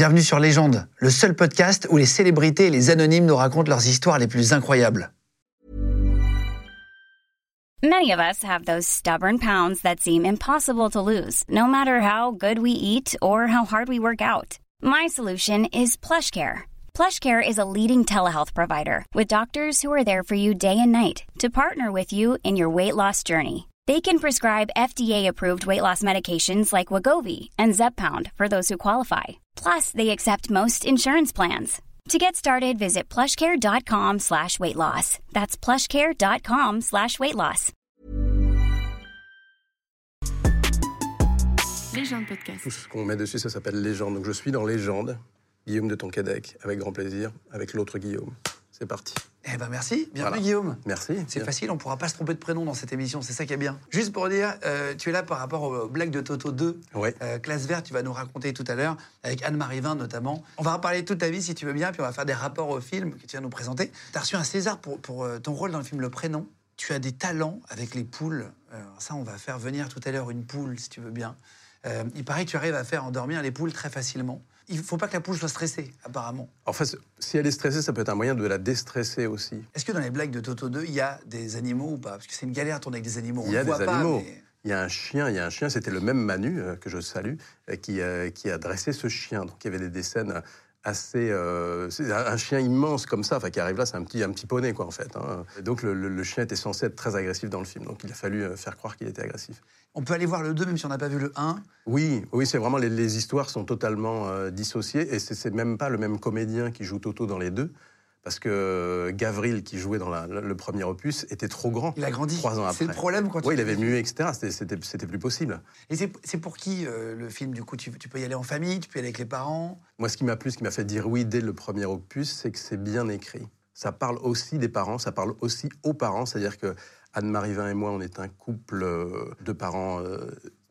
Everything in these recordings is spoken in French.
Bienvenue sur Légende, le seul podcast où les célébrités et les anonymes nous racontent leurs histoires les plus incroyables. Many of us have those stubborn pounds that seem impossible to lose, no matter how good we eat or how hard we work out. My solution is PlushCare. PlushCare is a leading telehealth provider with doctors who are there for you day and night to partner with you in your weight loss journey. They can prescribe FDA-approved weight loss medications like Wagovi and Zepbound for those who qualify. Plus, they accept most insurance plans. To get started, visit plushcare.com slash weight loss. That's plushcare.com slash weight loss. Légende podcast. Tout ce qu'on met dessus, ça s'appelle Légende. Donc je suis dans Légende, Guillaume de Tonquédec, avec grand plaisir, avec l'autre Guillaume. C'est parti. Eh ben merci, bienvenue Voilà. Guillaume. Merci. C'est facile, on pourra pas se tromper de prénom dans cette émission, c'est ça qui est bien. Juste pour dire, euh, tu es là par rapport aux blagues de Toto 2, Ouais. euh, classe verte, tu vas nous raconter tout à l'heure, avec Anne-Marie Vin notamment. On va reparler toute ta vie si tu veux bien, puis on va faire des rapports au film que tu vas nous présenter. Tu as reçu un César pour, pour, euh, ton rôle dans le film Le Prénom. Tu as des talents avec les poules. Euh, ça, on va faire venir tout à l'heure une poule, si tu veux bien. Il paraît que tu arrives à faire endormir les poules très facilement. Il faut pas que la poule soit stressée, apparemment. En fait, si elle est stressée, ça peut être un moyen de la déstresser aussi. Est-ce que dans les blagues de Toto 2, il y a des animaux ou pas? Parce que c'est une galère à tourner avec des animaux. Il y a des animaux. Il y a un chien, il y a un chien, c'était le même Manu, euh, que je salue, euh, qui, euh, qui a dressé ce chien. Donc il y avait des, des scènes assez... euh, c'est un, chien immense comme ça, enfin qui arrive là, c'est un petit, un petit poney quoi en fait. hein. Donc le, le- le chien était censé être très agressif dans le film, donc il a fallu euh, faire croire qu'il était agressif. On peut aller voir le 2, même si on n'a pas vu le 1. Oui, oui, c'est vraiment les, les histoires sont totalement euh, dissociées et c'est même pas le même comédien qui joue Toto dans les deux, parce que Gavril qui jouait dans la- le, premier opus était trop grand. Il a grandi. Trois ans après. C'est le problème quand Oui, il tu- avait mué, etc. C'était- plus possible. Et c'est pour qui euh, le film Du coup, tu, tu peux y aller en famille, tu peux y aller avec les parents? Moi, ce qui m'a plu, ce qui m'a fait dire oui dès le premier opus, c'est que c'est bien écrit. Ça parle aussi des parents, ça parle aussi aux parents, c'est-à-dire que Anne-Marie Vin et moi, on est un couple euh, de parents euh,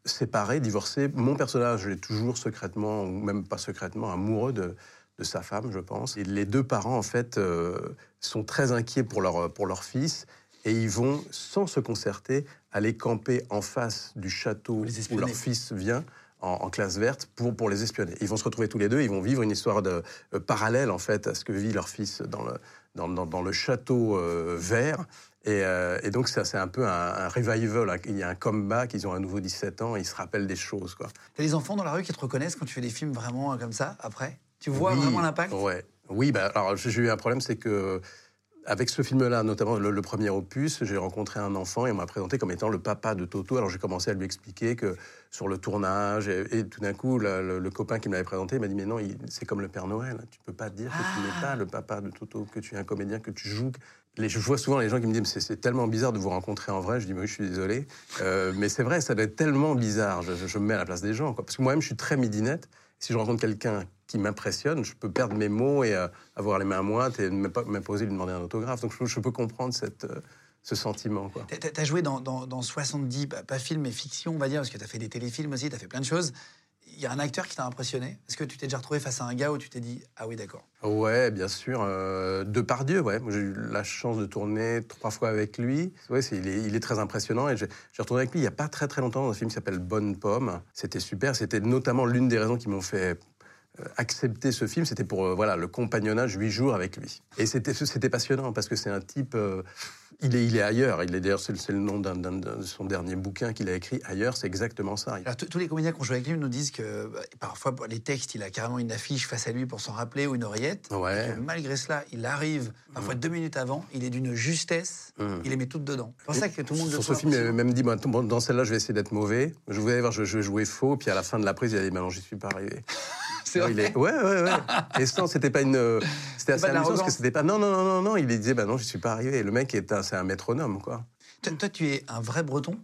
séparés, divorcés. Mon personnage est toujours secrètement, ou même pas secrètement, amoureux de, de sa femme, je pense. Et les deux parents, en fait, euh, sont très inquiets pour leur, pour leur fils. Et ils vont, sans se concerter, aller camper en face du château où leur fils vient en, en classe verte pour, pour les espionner. Ils vont se retrouver tous les deux, ils vont vivre une histoire de, euh, parallèle en fait à ce que vit leur fils dans le, dans, dans- dans le château euh, vert. Et, euh, et donc ça c'est un peu un, un revival, il y a un comeback, ils ont à nouveau 17 ans, ils se rappellent des choses. Quoi. T'as des enfants dans la rue qui te reconnaissent quand tu fais des films vraiment comme ça, après? Tu vois Oui, vraiment l'impact? ouais. Oui, bah, alors j'ai eu un problème, c'est que avec ce film-là, notamment le, le premier opus, j'ai rencontré un enfant et on m'a présenté comme étant le papa de Toto. Alors j'ai commencé à lui expliquer que sur le tournage, et, et tout d'un coup, le, le- le copain qui me l'avait présenté m'a dit Mais non, c'est comme le Père Noël. Tu peux pas dire que tu n'es pas le papa de Toto, que tu es un comédien, que tu joues. Les, je vois souvent les gens qui me disent Mais c'est- tellement bizarre de vous rencontrer en vrai. Je dis Mais oui, je suis désolé. Euh, mais c'est vrai, ça doit être tellement bizarre. Je, je- je me mets à la place des gens. quoi. Parce que moi-même, je suis très midinette. Si je rencontre quelqu'un qui m'impressionne, je peux perdre mes mots et euh, avoir les mains moites et ne m'imposer de lui demander un autographe. Donc je, peux comprendre euh, ce sentiment. T'as t'as joué dans, dans, dans 70, pas, pas films, mais fiction, on va dire, parce que t'as fait des téléfilms aussi, t'as fait plein de choses. Il y a un acteur qui t'a impressionné? Est-ce que tu t'es déjà retrouvé face à un gars où tu t'es dit Ah oui, d'accord? Ouais, bien sûr. Euh, Depardieu, ouais. Moi, J'ai eu la chance de tourner trois fois avec lui. Ouais, il, est, très impressionnant. Et j'ai retourné avec lui il n'y a pas très très longtemps dans un film qui s'appelle Bonne Pomme. C'était super. C'était notamment l'une des raisons qui m'ont fait accepter ce film. C'était pour euh, voilà, le compagnonnage huit jours avec lui. Et c'était c'était passionnant parce que c'est un type... euh, il est, il est ailleurs. Il est d'ailleurs c'est le- nom d'un- de son dernier bouquin qu'il a écrit. Ailleurs, c'est exactement ça. Alors, tous les comédiens qui ont joué avec lui nous disent que bah, parfois, les textes, il a carrément une affiche face à lui pour s'en rappeler ou une oreillette. Ouais. Et que malgré cela, il arrive parfois deux minutes avant, il est d'une justesse, Mm. il les met toutes dedans. C'est pour ça que tout le monde Sur ce film, il m'a même dit, dans celle-là, je vais essayer d'être mauvais. Je voulais voir, je, vais jouer faux. Puis à la fin de la prise, il a dit, maintenant, j'y suis pas arrivé. C'est vrai il est- Ouais, ouais, ouais. Et ça, c'était pas une. euh, C'était assez amusant parce que c'était pas. Non, non, non, non, non. Il disait, bah non, je suis pas arrivé. Et le mec, est un- c'est un métronome, quoi. Toi, tu es un vrai breton?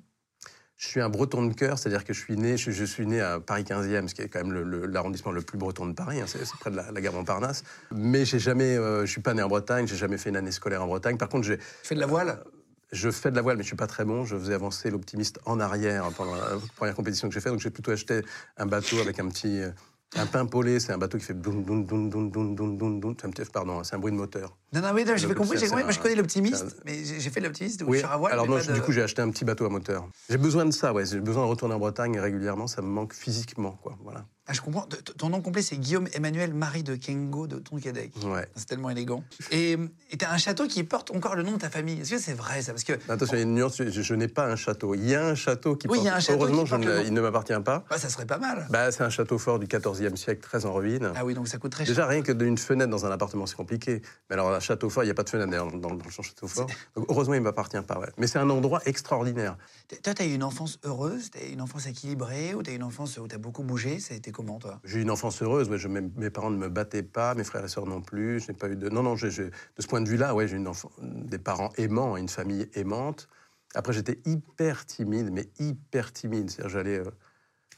Je suis un breton de cœur, c'est-à-dire que je suis né, je, je suis né à Paris 15e, ce qui est quand même le- le- l'arrondissement le, plus breton de Paris, hein, c'est près de la, la gare Montparnasse. Mais j'ai jamais, euh, je suis pas né en Bretagne, j'ai jamais fait une année scolaire en Bretagne. Par contre, j'ai, Tu fais de la voile? je fais de la voile, mais je suis pas très bon. Je faisais avancer l'optimiste en arrière pendant la première compétition que j'ai fait, donc j'ai plutôt acheté un bateau avec un petit, euh, un pimpolé. C'est un bateau qui fait doun doun doun doun doun doun doun doun. C'est un petit, pardon, c'est un bruit de moteur. Non, non, oui, j'ai Le- compris. j'ai compris. Moi, je connais l'optimiste, mais j'ai fait l'optimiste ou Oui, voile. alors non, du coup, j'ai acheté un petit bateau à moteur. J'ai besoin de ça, ouais. J'ai besoin de retourner en Bretagne régulièrement. Ça me manque physiquement, quoi. Voilà. Ah, je comprends. Ton nom complet, c'est Guillaume Emmanuel Marie de Kengo de Tonquédec. Ouais. C'est tellement élégant. Et et t'as un château qui porte encore le nom de ta famille. Est-ce que c'est vrai ça? Parce que Attention, il y a une nuance, je, je n'ai pas un château. Il y a un château qui Oui, il y a porte- un château Heureusement, qui je porte ne- le nom. il ne m'appartient pas. bah, ça serait pas mal. Bah, c'est un château fort du XIVe siècle, très en ruine. Ah oui, donc ça coûte très cher. Déjà, rien que d'une fenêtre dans un appartement, c'est compliqué. Mais alors, un château fort, il n'y a pas de fenêtre d'ailleurs dans, dans le château fort. Donc, heureusement, il ne m'appartient pas. ouais. Mais c'est un endroit extraordinaire. Toi, t'as eu une enfance heureuse, t'as eu une enfance équilibrée, ou t'as eu une enfance où t'as beaucoup bougé? Ça a été comment, toi? J'ai eu une enfance heureuse. mais je- mes, mes parents ne me battaient pas, mes frères et sœurs non plus. Je n'ai pas eu de. Non, non, de ce point de vue-là, ouais, j'ai une enfant- des parents aimants, une famille aimante. Après, j'étais hyper timide, mais hyper timide. C'est-à-dire, j'allais euh,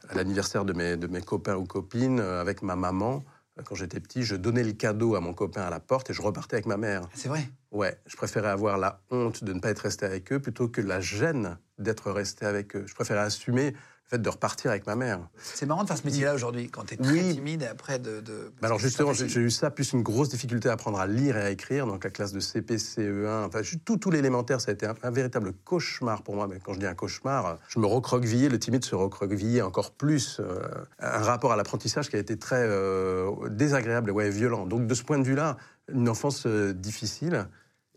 à l'anniversaire de mes, de mes copains ou copines euh, avec ma maman. Euh, Quand j'étais petit, je donnais le cadeau à mon copain à la porte et je repartais avec ma mère. Ah, C'est vrai? Ouais, je préférais avoir la honte de ne pas être resté avec eux plutôt que la gêne d'être resté avec eux. Je préférais assumer fait de repartir avec ma mère. C'est marrant de faire ce métier-là aujourd'hui, quand t'es très Oui. timide et après de. de- Bah alors justement, j'ai eu ça, plus une grosse difficulté à apprendre à lire et à écrire, donc la classe de CP, CE1, enfin tout, tout l'élémentaire, ça a été un, un véritable cauchemar pour moi. Mais quand je dis un cauchemar, je me recroquevillais, le timide se recroquevillait encore plus. euh, un rapport à l'apprentissage qui a été très euh, désagréable et ouais, violent. Donc de ce point de vue-là, une enfance euh, difficile.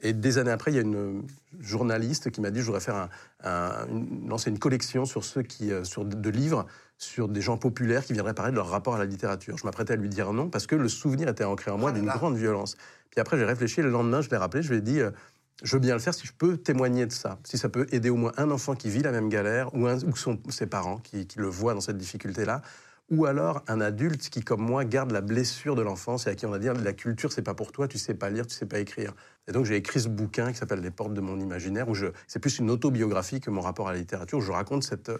Et des années après, il y a une journaliste qui m'a dit je voudrais faire un, un- une- lancer une collection sur ceux qui, euh, sur de, livres sur des gens populaires qui viendraient parler de leur rapport à la littérature. Je m'apprêtais à lui dire non parce que le souvenir était ancré en moi là d'une grande violence. Puis après, j'ai réfléchi. Le lendemain, je l'ai rappelé. Je lui ai dit euh, je veux bien le faire si je peux témoigner de ça, si ça peut aider au moins un enfant qui vit la même galère ou, un- ou son- ses parents qui, qui le voient dans cette difficulté-là. Ou alors un adulte qui, comme moi, garde la blessure de l'enfance et à qui on va dire la culture, c'est pas pour toi, tu sais pas lire, tu sais pas écrire. Et donc j'ai écrit ce bouquin qui s'appelle Les portes de mon imaginaire, où c'est plus une autobiographie que mon rapport à la littérature, où je raconte cette,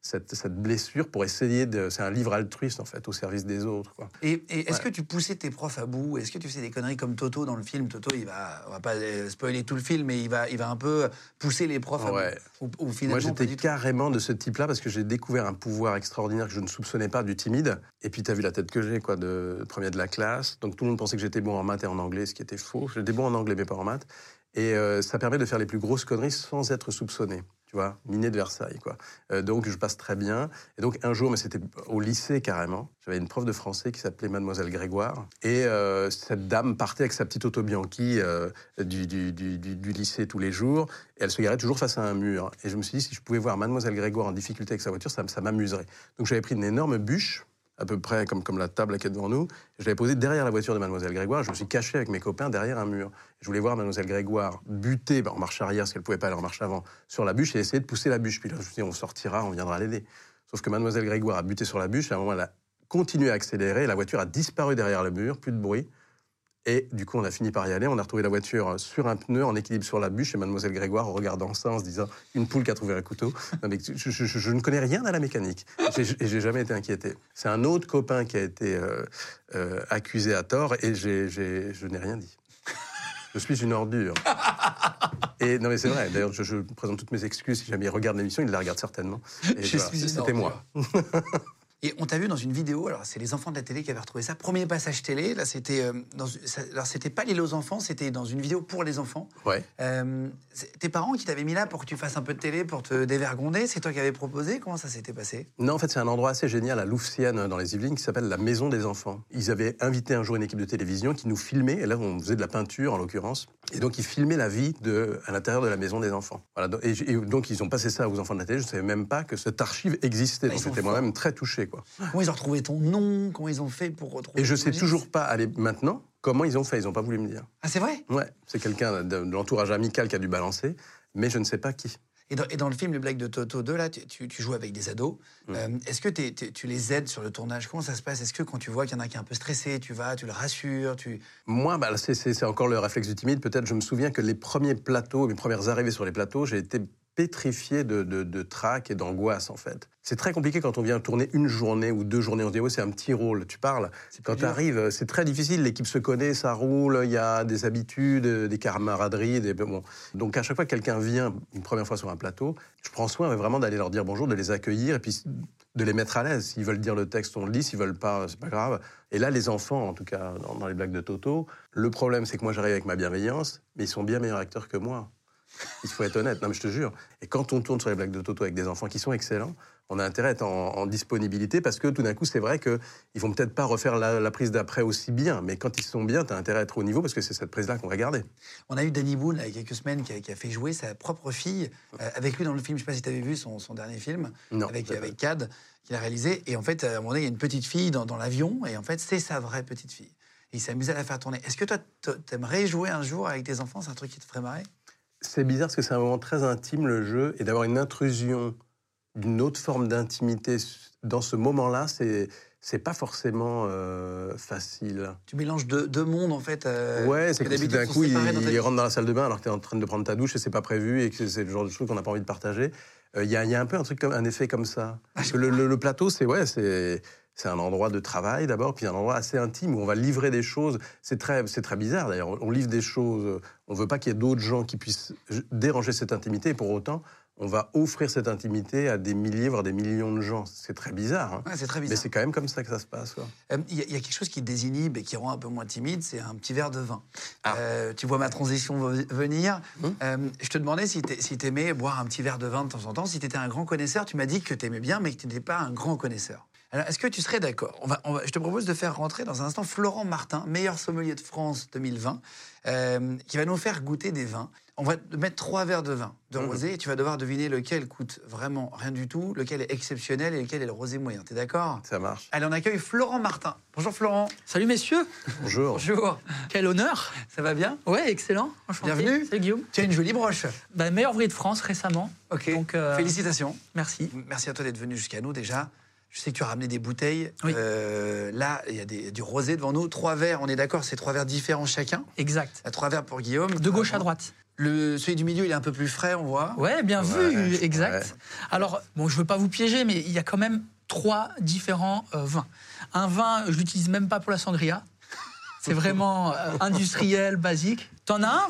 cette, cette blessure pour essayer de. C'est un livre altruiste, en fait, au service des autres. Quoi. Et, et est-ce Ouais. que tu poussais tes profs à bout? Est-ce que tu faisais des conneries comme Toto dans le film? Toto, il va, on va pas euh, spoiler tout le film, mais il va, il va un peu pousser les profs à bout. Ou, ou finalement, Moi, j'étais carrément de ce type-là parce que j'ai découvert un pouvoir extraordinaire que je ne soupçonnais pas du timide. Et puis, tu as vu la tête que j'ai, quoi, de premier de la classe. Donc, tout le monde pensait que j'étais bon en maths et en anglais, ce qui était faux. J'étais bon en anglais, mais pas en maths. Et euh, ça permet de faire les plus grosses conneries sans être soupçonné. Tu vois, miné de Versailles, quoi. Euh, donc, je passe très bien. Et donc, un jour, mais c'était au lycée carrément, j'avais une prof de français qui s'appelait Mademoiselle Grégoire. Et euh, cette dame partait avec sa petite auto Bianchi du, lycée tous les jours. Et elle se garait toujours face à un mur. Et je me suis dit, si je pouvais voir Mademoiselle Grégoire en difficulté avec sa voiture, ça m'amuserait. Donc, j'avais pris une énorme bûche à peu près comme, comme la table qui est devant nous. Je l'avais posée derrière la voiture de Mademoiselle Grégoire. Je me suis caché avec mes copains derrière un mur. Je voulais voir Mademoiselle Grégoire buter ben, en marche arrière, parce qu'elle ne pouvait pas aller en marche avant, sur la bûche et essayer de pousser la bûche. Puis là, je me suis dit, on sortira, on viendra l'aider. Sauf que Mademoiselle Grégoire a buté sur la bûche. Et à un moment, elle a continué à accélérer. La voiture a disparu derrière le mur, plus de bruit. Et du coup, on a fini par y aller. On a retrouvé la voiture sur un pneu, en équilibre sur la bûche, et Mademoiselle Grégoire en regardant ça, en se disant une poule qui a trouvé un couteau. Non, mais je, je- je- je ne connais rien à la mécanique. Et j'ai jamais été inquiété. C'est un autre copain qui a été euh, euh, accusé à tort, et je n'ai rien dit. Je suis une ordure. Et non, mais c'est vrai. D'ailleurs, je, je présente toutes mes excuses. Si jamais il regarde l'émission, il la regarde certainement. Et Je voilà, suis une C'était moi. Et on t'a vu dans une vidéo, alors c'est les enfants de la télé qui avaient retrouvé ça. Premier passage télé, là c'était. euh, dans- ça- alors c'était pas l'île aux enfants, c'était dans une vidéo pour les enfants. Ouais. Euh, tes parents qui t'avaient mis là pour que tu fasses un peu de télé, pour te dévergonder C'est toi qui avais proposé Comment ça s'était passé? Non, en fait, c'est un endroit assez génial à Louvciennes, dans les Yvelines, qui s'appelle la Maison des Enfants. Ils avaient invité un jour une équipe de télévision qui nous filmait, et là, on faisait de la peinture, en l'occurrence, et donc ils filmaient la vie de, à l'intérieur de la Maison des Enfants. Voilà, et, donc ils ont passé ça aux enfants de la télé, je ne savais même pas que cette archive existait, Ah, ils donc j'étais moi-même très touché, quoi. Comment ils ont retrouvé ton nom Comment ils ont fait pour retrouver Et je sais toujours pas, allez, maintenant, comment ils ont fait, ils n'ont pas voulu me dire. Ah, c'est vrai? Ouais, c'est quelqu'un de, de l'entourage amical qui a dû balancer, mais je ne sais pas qui. et dans, et dans le film Les Blagues de Toto 2, là, tu, tu- tu joues avec des ados. Mm. Euh, Est-ce que tu les aides sur le tournage? Comment ça se passe? Est-ce que quand tu vois qu'il y en a qui est un peu stressé, tu vas, tu le rassures tu... Moi, bah, c'est encore le réflexe du timide. Peut-être, je me souviens que les premiers plateaux, mes premières arrivées sur les plateaux, j'ai été pétrifié de, de, de trac et d'angoisse, en fait. C'est très compliqué quand on vient tourner une journée ou deux journées. On se dit, c'est un petit rôle. Tu parles. C'est Quand tu arrives, c'est très difficile. L'équipe se connaît, ça roule, il y a des habitudes, des camaraderies. Des... Bon. Donc, à chaque fois que quelqu'un vient une première fois sur un plateau, je prends soin vraiment d'aller leur dire bonjour, de les accueillir et puis de les mettre à l'aise. S'ils veulent dire le texte, on le lit. S'ils veulent pas, c'est pas grave. Et là, les enfants, en tout cas, dans les blagues de Toto, le problème, c'est que moi, j'arrive avec ma bienveillance, mais ils sont bien meilleurs acteurs que moi. Il faut être honnête, non mais je te jure. Et quand on tourne sur les blagues de Toto avec des enfants qui sont excellents, on a intérêt à être en, en disponibilité parce que tout d'un coup, c'est vrai qu'ils vont peut-être pas refaire la, la prise d'après aussi bien, mais quand ils sont bien, tu as intérêt à être au niveau parce que c'est cette prise-là qu'on va garder. On a eu Danny Boone il y a quelques semaines qui a, qui a fait jouer sa propre fille euh, avec lui dans le film. Je sais pas si tu avais vu son, son dernier film Non, avec, avec Cad qu'il a réalisé. Et en fait, à un moment donné, il y a une petite fille dans, dans l'avion et en fait, c'est sa vraie petite fille. Et il s'amusait à la faire tourner. Est-ce que toi, t'aimerais jouer un jour avec tes enfants? C'est un truc qui te ferait marrer? C'est bizarre parce que c'est un moment très intime, le jeu, et d'avoir une intrusion d'une autre forme d'intimité dans ce moment-là, c'est c'est pas forcément euh, facile. Tu mélanges deux, deux mondes en fait. euh, ouais, c'est que d'un coup il, il rentre dans la salle de bain alors que tu es en train de prendre ta douche et c'est pas prévu et que c'est le genre de choses qu'on n'a pas envie de partager. Euh, Il y, a, il y a un peu un truc comme un effet comme ça. Parce que le, le- le plateau, c'est ouais, c'est c'est un endroit de travail d'abord, puis un endroit assez intime où on va livrer des choses. C'est très c'est très bizarre d'ailleurs. On livre des choses. On veut pas qu'il y ait d'autres gens qui puissent déranger cette intimité. Et pour autant, on va offrir cette intimité à des milliers, voire des millions de gens. C'est très bizarre. hein. Ouais, c'est très Mais bizarre. c'est quand même comme ça que ça se passe. Euh, Il y, a- il y a quelque chose qui désinhibe et qui rend un peu moins timide, c'est un petit verre de vin. Ah. Euh, tu vois ma transition ve- venir. Hum. Euh, je te demandais si tu si aimais boire un petit verre de vin de temps en temps. Si tu étais un grand connaisseur, tu m'as dit que tu aimais bien, mais que tu n'étais pas un grand connaisseur. Alors, est-ce que tu serais d'accord? On va, on va- Je te propose de faire rentrer dans un instant Florent Martin, meilleur sommelier de France 2020, euh, qui va nous faire goûter des vins. On va te mettre trois verres de vin de Mhm. rosé et tu vas devoir deviner lequel coûte vraiment rien du tout, lequel est exceptionnel et lequel est le rosé moyen. T'es d'accord? Ça marche. Allez, on accueille Florent Martin. Bonjour Florent. Salut messieurs, Bonjour. Bonjour. quel honneur. Ça va bien? Ouais, excellent. Enchanté. Bienvenue. Salut Guillaume. Tu as une jolie broche. Bah, meilleur ouvrier de France récemment. Ok. Donc, euh, Félicitations. Merci. Merci à toi d'être venu jusqu'à nous déjà. Je sais que tu as ramené des bouteilles. Oui. Euh, là, il y a des- du rosé devant nous. Trois verres, on est d'accord, c'est trois verres différents chacun. Exact. À trois verres pour Guillaume. De gauche à droite. Le, celui du milieu, il est un peu plus frais, on voit. Ouais, bien Ouais, vu, ouais. exact. Alors, bon, je veux pas vous piéger, mais il y a quand même trois différents euh, vins. Un vin, je l'utilise même pas pour la sangria. C'est vraiment euh, industriel, basique. T'en as un?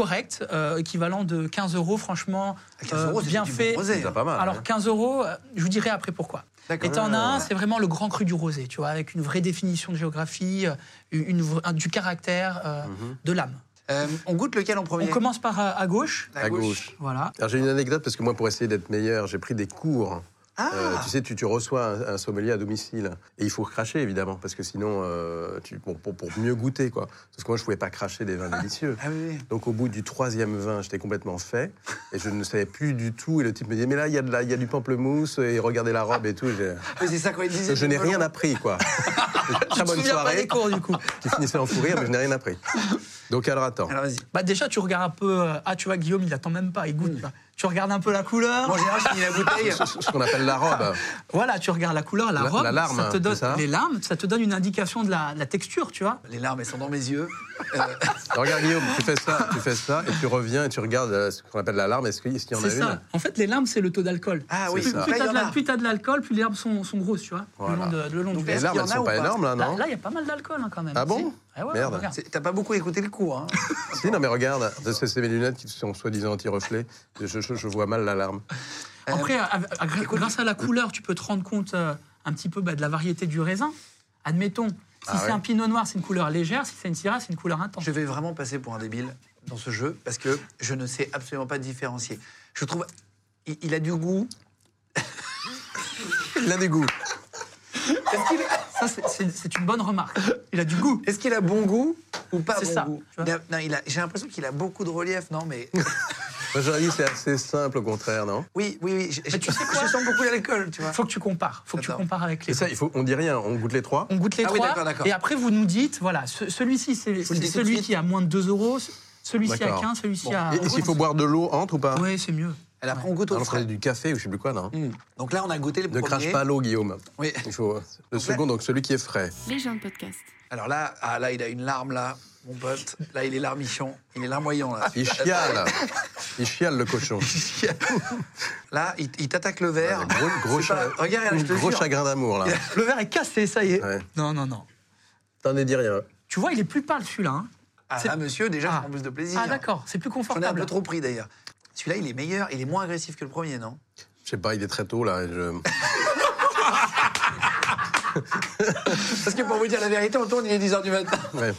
Correct, euh, équivalent de 15 euros, franchement, À 15 euh, euros, c'est bien fait. rosé. C'est pas mal. Alors hein. 15 euros, euh, je vous dirai après pourquoi. Et t'en as un, c'est vraiment le grand cru du rosé, tu vois, avec une vraie définition de géographie, euh, une, vra- un- du caractère, euh, Mhm. de l'âme. Euh, on goûte lequel en premier? On commence par euh, à gauche. À gauche. Voilà. Alors j'ai une anecdote parce que moi, pour essayer d'être meilleur, j'ai pris des cours. Ah Euh, tu sais, tu, tu reçois un, un sommelier à domicile et il faut cracher évidemment parce que sinon, euh, tu, pour, pour- pour mieux goûter quoi. Parce que moi, je pouvais pas cracher des vins délicieux. Ah oui, oui. Donc au bout du troisième vin, j'étais complètement fait et je ne savais plus du tout. Et le type me dit mais là il y a de la, il y a du pamplemousse et regardez la robe et tout. Mais c'est ça quand il disait. Je n'ai rien appris quoi. Très bonne me souviens pas soirée des cours du coup. qui finissait en fou rire, mais je n'ai rien appris. Donc alors attends. Alors vas-y. Bah déjà, tu regardes un peu. euh, ah, tu vois, Guillaume, il attend même pas, il goûte. là. Tu regardes un peu la couleur. Moi, finis la bouteille. Ce qu'on appelle la robe. Voilà, tu regardes la couleur, la, La- robe. la larme, ça te donne c'est ça les larmes, ça te donne une indication de la, de la texture, tu vois. Les larmes, elles sont dans mes yeux. Euh, Regarde Guillaume, tu fais ça, tu fais ça, et tu reviens et tu regardes euh, ce qu'on appelle la larme. Est-ce qu'il y en a C'est une ça. En fait, les larmes, c'est le taux d'alcool. Ah oui, C'est Plus, ça. plus Là, il y t'as en de la- a. plus t'as de l'alcool, plus les larmes sont, sont grosses, tu vois, Voilà. le long, de, le long Donc. Les larmes, elles a sont pas énormes là, non là, il y a pas mal d'alcool hein, quand même. Ah bon. Ah ouais, Merde. regarde. c'est- T'as pas beaucoup écouté le cours. Hein. Si, non mais regarde, c'est c'est mes lunettes qui sont soi-disant anti-reflets. Je, je- je vois mal la larme. Après, à- à- à- grâce à la couleur, tu peux te rendre compte euh, un petit peu bah, de la variété du raisin. Admettons, si Ah c'est ouais. un pinot noir, c'est une couleur légère. Si c'est une syrah, c'est une couleur intense. Je vais vraiment passer pour un débile dans ce jeu parce que je ne sais absolument pas différencier. Je trouve. Il, il a du goût. Il a des goûts. Est-ce qu'il Ça, c'est- une bonne remarque. Il a du goût. est-ce qu'il a bon goût ou pas bon ça, goût. Il a- il a- J'ai l'impression qu'il a beaucoup de relief, non Mais Moi j'aurais dit c'est assez simple au contraire, non? Oui, oui, oui. je- Mais tu sais quoi Je sens beaucoup l'alcool, tu vois. Faut que tu compares. Faut que tu compares avec les. Et ça, il faut, on dit rien, on goûte les trois. On goûte les Ah oui, trois. d'accord, d'accord. Et après, vous nous dites, voilà, ce- celui-ci, c'est celui qui a moins de 2 euros, celui-ci à D'accord. 15, celui-ci Bon. à. Et qu'il faut boire de l'eau entre ou pas? Ouais, c'est mieux. Et après, on goûte au Alors, on frais. du café ou je sais plus quoi, non Hmm. Donc là, on a goûté le Ne premier. crache pas l'eau, Guillaume. Oui. Il faut le second, donc celui qui est frais. Les gens de podcast. Alors là, ah, là, il a une larme, là, mon pote. Là, il est larmichon. Il est larmoyant, là. Il chiale. Il chiale le cochon. Là, il, il t'attaque le verre. Gros, gros, C'est pas- cha- Regarde, là, je te gros jure. chagrin d'amour là. Le verre est cassé, ça y est. Ouais. Non, non, non. T'en es dit rien. Tu vois, il est plus pâle celui-là. hein. Ah, C'est- là, monsieur, déjà, Ah. je prends plus de plaisir. Ah, d'accord, c'est plus J'en ai un confortable. peu trop pris, d'ailleurs. Celui-là, il est meilleur. Il est moins agressif que le premier, non? Je sais pas, il est très tôt là. je- Parce que pour vous dire la vérité, on tourne, il est 10h du matin. Ouais.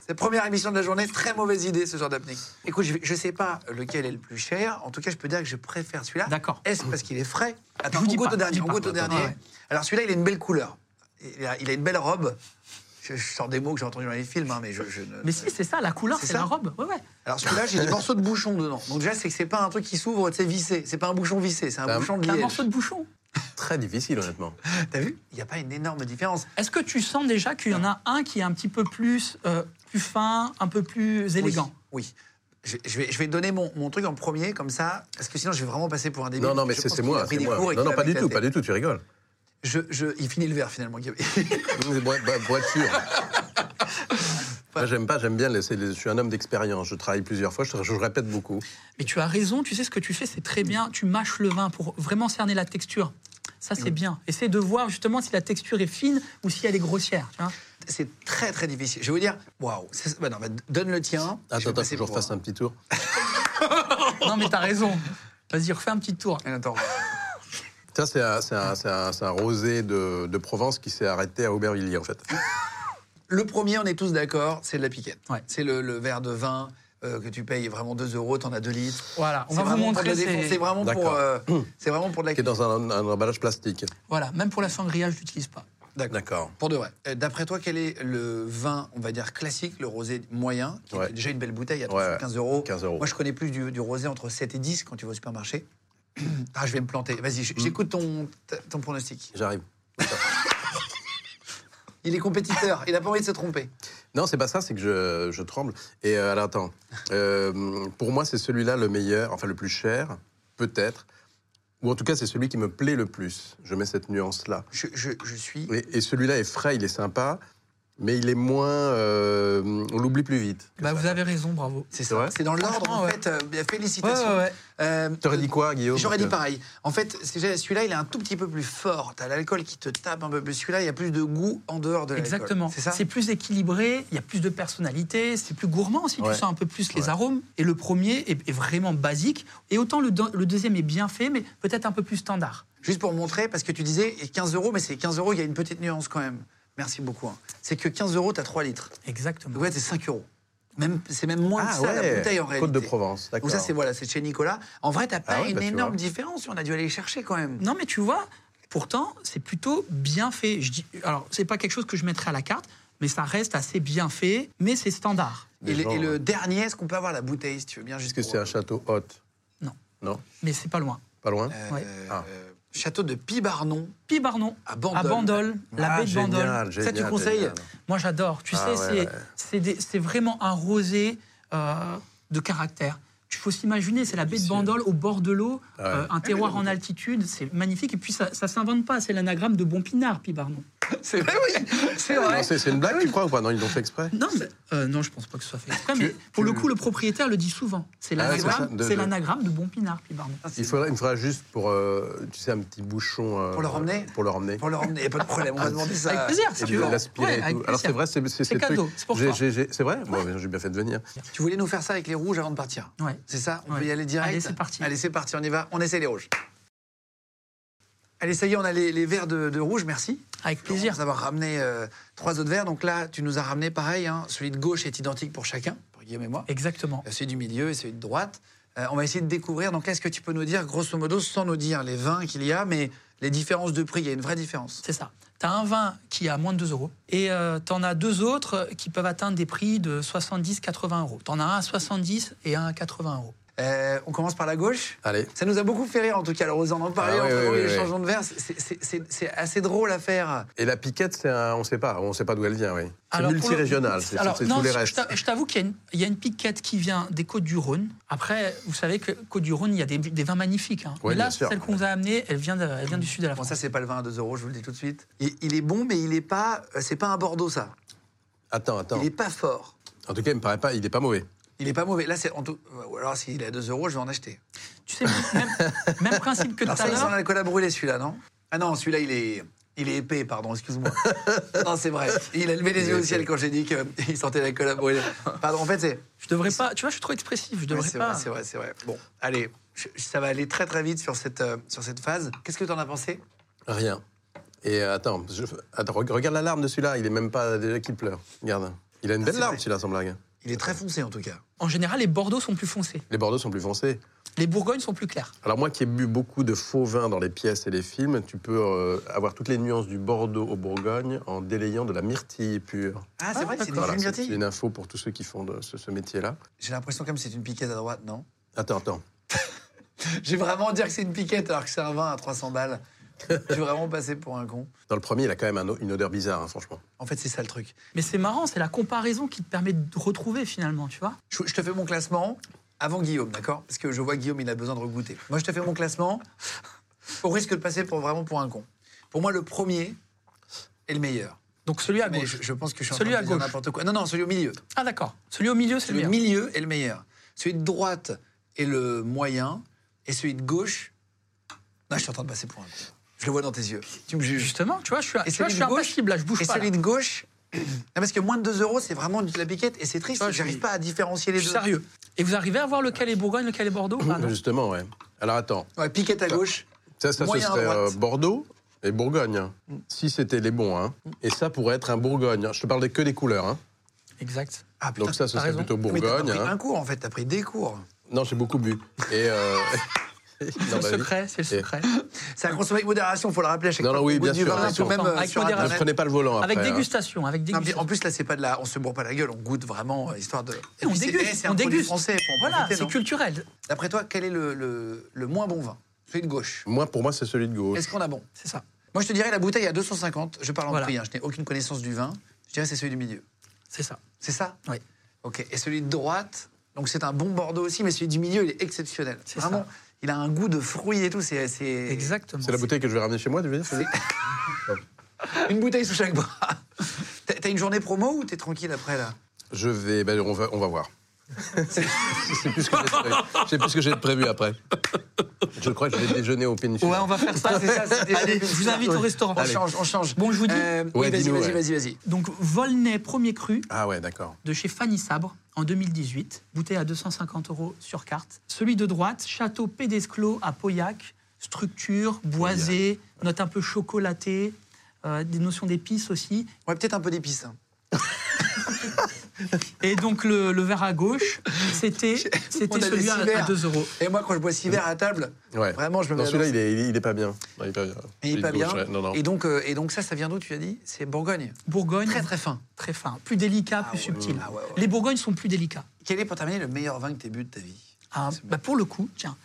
C'est la première émission de la journée, très mauvaise idée ce genre d'apnée. Écoute, je, je sais pas lequel est le plus cher. En tout cas, je peux dire que je préfère celui-là. D'accord. Est-ce parce qu'il est frais? Attends, vous on dis goûte pas, au dernier. On goûte au. Alors celui-là, il a une belle couleur. Il a, il a une belle robe. Je, je sors des mots que j'ai entendus dans les films, hein, mais je, je ne. Mais si, c'est ça, la couleur, C'est la robe. Ouais, ouais. Alors celui-là, j'ai des morceaux de bouchon dedans. Donc déjà, c'est que c'est pas un truc qui s'ouvre, c'est vissé. C'est pas un bouchon vissé, c'est un bouchon de C'est un liège. morceau de bouchon. Très difficile, honnêtement. T'as vu? Il n'y a pas une énorme différence. Est-ce que tu sens déjà qu'il y en a un qui est un petit peu plus, euh, plus fin, un peu plus élégant? Oui. oui. Je, je vais, je vais donner mon, mon truc en premier, comme ça, parce que sinon je vais vraiment passer pour un débile. Non, non, mais Je c'est moi, pris c'est des moi. cours Non, non, a pas du tout, pas du tout, tu rigoles. Je, je- il finit le verre finalement. Pour être- être sûr. Moi, j'aime pas, j'aime bien laisser. les- Je suis un homme d'expérience. Je travaille plusieurs fois, je, je répète beaucoup. Mais tu as raison, tu sais ce que tu fais, c'est très bien. Tu mâches le vin pour vraiment cerner la texture. Ça, c'est bien. Essaie de voir justement si la texture est fine ou si elle est grossière. Tu vois C'est très très difficile. Je vais vous dire, waouh. bah bah, donne le tien. Attends, attends, que je refasse un petit tour. non, mais t'as raison. Vas-y, refais un petit tour. Attends. Ça, c'est un, rosé de, de Provence qui s'est arrêté à Aubervilliers, en fait. Le premier, on est tous d'accord, c'est de la piquette. Ouais. C'est le, le verre de vin euh, que tu payes vraiment 2 euros, t'en as 2 litres. Voilà, on C'est va vous vraiment pour montrer. de la défense, c'est- vraiment, pour, euh, c'est vraiment pour de la Qui est dans un, un emballage plastique. Voilà, même pour la sangria, je l'utilise pas. D'accord. Pour de vrai. Euh, D'après toi, quel est le vin, on va dire classique, le rosé moyen, qui Ouais. est déjà une belle bouteille à Ouais, ouais. 15 euros? 15 euros. Moi, je connais plus du, du rosé entre 7 et 10 quand tu vas au supermarché. Ah, je vais me planter. Vas-y, j- j'écoute ton, ton pronostic. J'arrive. Il est compétiteur, il n'a pas envie de se tromper. Non, c'est pas ça, c'est que je, je tremble. Et euh, alors, attends. Euh, pour moi, c'est celui-là le meilleur, enfin le plus cher, peut-être. Ou en tout cas, c'est celui qui me plaît le plus. Je mets cette nuance-là. Je, je- je suis. Et, et celui-là est frais, il est sympa, mais il est moins. euh, on l'oublie plus vite. Bah, vous avez raison, bravo. C'est ça. C'est dans l'ordre, en ouais. fait. euh, félicitations. ouais, ouais. Euh, T'aurais dit quoi, Guillaume J'aurais dit pareil. En fait, celui-là, il est un tout petit peu plus fort. T'as l'alcool qui te tape un peu plus. Celui-là, il y a plus de goût en dehors de l'alcool. Exactement. C'est ça C'est plus équilibré, il y a plus de personnalité, c'est plus gourmand aussi, Ouais. tu sens un peu plus les Ouais. arômes. Et le premier est, est vraiment basique. Et autant le, deux- le deuxième est bien fait, mais peut-être un peu plus standard. Juste pour montrer, parce que tu disais et 15 euros, mais c'est 15 euros, il y a une petite nuance quand même. Merci beaucoup. hein. C'est que 15 euros, t'as 3 litres. Exactement. Donc ouais, c'est 5 euros. Même, c'est même moins Ah que ça la bouteille en réalité. Côte de Provence, d'accord. Donc ça, c'est voilà, c'est chez Nicolas. En vrai, t'as pas Ah ouais, une bah, tu énorme différence. On a dû aller chercher quand même. Non, mais tu vois, pourtant, c'est plutôt bien fait. Je dis, alors, c'est pas quelque chose que je mettrais à la carte, mais ça reste assez bien fait, mais c'est standard. Et, le- euh, dernier, est-ce qu'on peut avoir la bouteille, si tu veux bien, juste Est-ce que c'est un château hôte Non. Non? Mais c'est pas loin. Pas loin? Euh, Ouais. Ah. euh, Château de Pibarnon Pibarnon, à Bandol. à Bandol, la Ah, baie de Bandol. génial, Ça, tu conseilles génial. Moi, j'adore. Tu Ah sais, ouais, c'est- ouais. vraiment un rosé euh, de caractère. Il faut s'imaginer, c'est la baie de. Bandol au bord de l'eau, Ah ouais. euh, un terroir en altitude, c'est magnifique. Et puis, ça, ça s'invente pas, c'est l'anagramme de Bon Pinard, Pibarnon. C'est vrai, oui. C'est vrai. C'est une blague, tu crois ou pas Non, ils l'ont fait exprès Non, mais, euh, non, je pense pas que ce soit fait exprès, mais pour le coup, le propriétaire le dit souvent. C'est Ah l'anagramme ça, de- c'est de- l'anagramme de Bon Pinard, il, faudrait, il me faudra juste pour, euh, tu sais, un petit bouchon. euh, Pour le ramener Pour le ramener. Pour le ramener, il n'y a pas de problème, on va demander ça. Avec plaisir, si tu veux. l'aspirer Ouais. Alors c'est vrai, c'est c'est C'est ces cadeau, c'est pour toi. C'est vrai? Bon, J'ai bien fait de venir. Tu voulais nous faire ça avec les rouges avant de partir? Ouais. C'est ça? On peut y aller direct? Allez, c'est parti. Allez, c'est parti, on y va. On essaie les rouges. Allez, ça y est, on a les, les verres de, de rouge, merci. Avec plaisir. Pour avoir ramené euh, trois autres verres. Donc là, tu nous as ramené pareil. hein. Celui de gauche est identique pour chacun, pour Guillaume et moi. Exactement. Euh, Celui du milieu et celui de droite. Euh, on va essayer de découvrir. Donc, est-ce que tu peux nous dire, grosso modo, sans nous dire les vins qu'il y a, mais les différences de prix Il y a une vraie différence. C'est ça. Tu as un vin qui est à moins de 2 euros et tu en as deux autres qui peuvent atteindre des prix de 70-80 euros. Tu en as un à 70 et un à 80 euros. Euh, on commence par la gauche. Allez. Ça nous a beaucoup fait rire, en tout cas. Alors, on en parlait Ah oui, entre oui, les oui. changements de verre. C'est- assez drôle à faire. Et la piquette, un, on ne sait pas, on ne sait pas d'où elle vient, oui. C'est multirégional, c'est tous les je restes. Je t'avoue qu'il y a une- il y, a une piquette qui vient des Côtes-du-Rhône. Après, vous savez que Côtes-du-Rhône, il y a des, des vins magnifiques. hein. Mais là, celle qu'on nous a amenée, elle vient, de- elle vient du sud de la Bon, France. ça, c'est pas le vin à 2 euros, je vous le dis tout de suite. Il, il est bon, mais il est pas. euh, C'est pas un Bordeaux, ça. Attends, attends. Il est pas fort. En tout cas, il me paraît pas, il est pas mauvais. Il est pas mauvais. Là, c'est. en tout- ou Alors, s'il est à 2 euros, je vais en acheter. Tu sais, même, même principe que tout Alors, ça, à il sent l'heure. l'alcool à brûler, celui-là, non? Ah non, celui-là, il est. Il est épais, pardon, excuse-moi. non, c'est vrai. Il a levé les yeux au ciel quand j'ai dit qu'il sentait l'alcool à brûler. Pardon, en fait, c'est. Je devrais pas. Tu vois, je suis trop expressif. Je devrais c'est pas. vrai, c'est vrai, c'est vrai. Bon, allez, je- ça va aller très très vite sur cette, euh, sur cette phase. Qu'est-ce que tu en as pensé? Rien. Et euh, attends, je- attends, re- regarde la larme de celui-là, il est même pas déjà qu'il pleure. Regarde. Il a une Ah, belle larme, celui-là, sans blague. Il est très foncé en tout cas. En général, les Bordeaux sont plus foncés. Les Bordeaux sont plus foncés. Les Bourgognes sont plus clairs. Alors moi qui ai bu beaucoup de faux vins dans les pièces et les films, tu peux euh, avoir toutes les nuances du Bordeaux au Bourgogne en délayant de la myrtille pure. Ah, c'est Ah, vrai, c'est des d'accord. Voilà, jus de c'est myrtille. une info pour tous ceux qui font de ce, ce métier-là. J'ai l'impression comme c'est une piquette à droite, non? Attends, attends. J'ai vraiment dire que c'est une piquette alors que c'est un vin à 300 balles. Je vais vraiment passer pour un con. Dans le premier, il a quand même un une odeur bizarre, hein, franchement. En fait, c'est ça le truc. Mais c'est marrant, c'est la comparaison qui te permet de retrouver finalement, tu vois. Je, je te fais mon classement avant Guillaume, d'accord? Parce que je vois Guillaume, il a besoin de regoûter. Moi, je te fais mon classement au risque de passer pour vraiment pour un con. Pour moi, le premier est le meilleur. Donc celui à Mais gauche. je, je pense que je suis en Celui train à de dire gauche. n'importe quoi. Non, non, celui au milieu. Ah d'accord. Celui au milieu, c'est Celui le milieu est le meilleur. Celui de droite est le moyen. Et celui de gauche. Non, je suis en train de passer pour un con. Je le vois dans tes yeux. Tu me juges. Justement, tu vois, je suis, Et tu vois, celui je suis gauche impassible là, je bouge Et pas. celui là. de gauche. Non, parce que moins de 2 euros, c'est vraiment de la piquette. Et c'est triste, Ouais, j'arrive pas à différencier les deux. sérieux. Et vous arrivez à voir lequel est Bourgogne, lequel est Bordeaux Ah, non. Justement, ouais. Alors attends, Ouais, piquette à gauche. ça, ça ce serait euh, Bordeaux et Bourgogne. hein. Si c'était les bons, hein. Et ça pourrait être un Bourgogne. hein. Je te parle des- que des couleurs. Hein. Exact. Ah, putain. Donc ça, ce serait raison. plutôt Mais t'as pas Bourgogne. pris hein. un cours, en fait. T'as pris des cours. Non, j'ai beaucoup bu. Et euh, C'est le vie. secret, c'est le Et- secret. C'est à consommer avec modération, faut le rappeler à chaque Non, fois. non, oui, bien sûr, vin, bien ou sûr. même euh, Avec sur modération. Ne prenez pas le volant après. Avec hein. dégustation, avec Non, dégustation. en plus, là, c'est pas de la. On se bourre pas la gueule, on goûte vraiment, euh, histoire de. Et on déguste, c'est on déguste. français, Voilà, profiter, c'est culturel. D'après toi, quel est le, le, le moins bon vin? Celui de gauche. Moi, pour moi, c'est celui de gauche. Est-ce qu'on a bon? C'est ça. Moi, je te dirais la bouteille à 250. Je parle en Voilà. prix, hein, je n'ai aucune connaissance du vin. Je dirais c'est celui du milieu. C'est ça. C'est ça? Oui. Ok. Et celui de droite, donc c'est un bon Bordeaux aussi, mais celui du milieu, il est exceptionnel. C'est Vraiment, ça. Il a un goût de fruits et tout. C'est c'est- Exactement. C'est la bouteille que je vais ramener chez moi, tu veux dire une bouteille sous chaque bras. T'as t'as une journée promo ou t'es tranquille après là? Je vais. ben, on, va, on va voir. C'est plus ce que j'ai prévu. Je sais plus ce que j'ai de prévu après. Je crois que je vais déjeuner au péninsule. Ouais, on va faire ça. C'est ça, Allez, je vous invite au restaurant. On change, on change. Bon, je vous dis. Euh, Ouais, vas-y, vas-y, vas-y, vas-y. Donc, Volnay premier cru Ah ouais, d'accord. de chez Fanny Sabre en 2018, bouteille à 250 euros sur carte. Celui de droite, Château Pédesclos à Pauillac, structure, boisé, note un peu chocolatée, euh, des notions d'épices aussi. Ouais, peut-être un peu d'épices. hein. Et donc le, le verre à gauche, c'était c'était celui à, à 2 euros. Et moi, quand je bois six verres à table, Ouais. vraiment, je me mets Non, celui-là, il est, il est- il est pas bien. Non, il est pas bien. Et il est pas bien. ouais. Non, non. Et donc, euh, et donc ça, ça vient d'où tu as dit? C'est Bourgogne. Bourgogne, Très très fin. très fin, plus délicat, plus ouais, subtil. ah ouais, ouais. Les Bourgognes sont plus délicats. Quel est pour terminer le meilleur vin que tu as bu de ta vie? Ah, bah, pour le coup, tiens,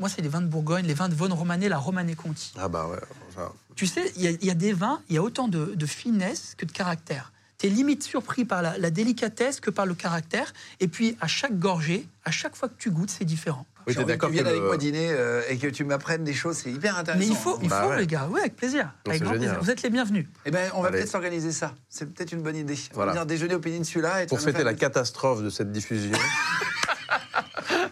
moi c'est les vins de Bourgogne, les vins de Von Romané, la Romanée Conti. Ah bah ouais. ça. Tu sais, il y, a- il y a des vins, il y a autant de, de finesse que de caractère. Tu es limite surpris par la, la délicatesse que par le caractère. Et puis, à chaque gorgée, à chaque fois que tu goûtes, c'est différent. Oui, t'es que d'accord tu viennes avec le- moi dîner euh, et que tu m'apprennes des choses, c'est hyper intéressant. Mais il faut, il Bah faut ouais. les gars, oui, avec plaisir. Avec grand plaisir. Vous êtes les bienvenus. Eh ben, on va peut-être s'organiser ça. C'est peut-être une bonne idée. On va venir déjeuner au Péninsula et Pour fêter la catastrophe de cette diffusion.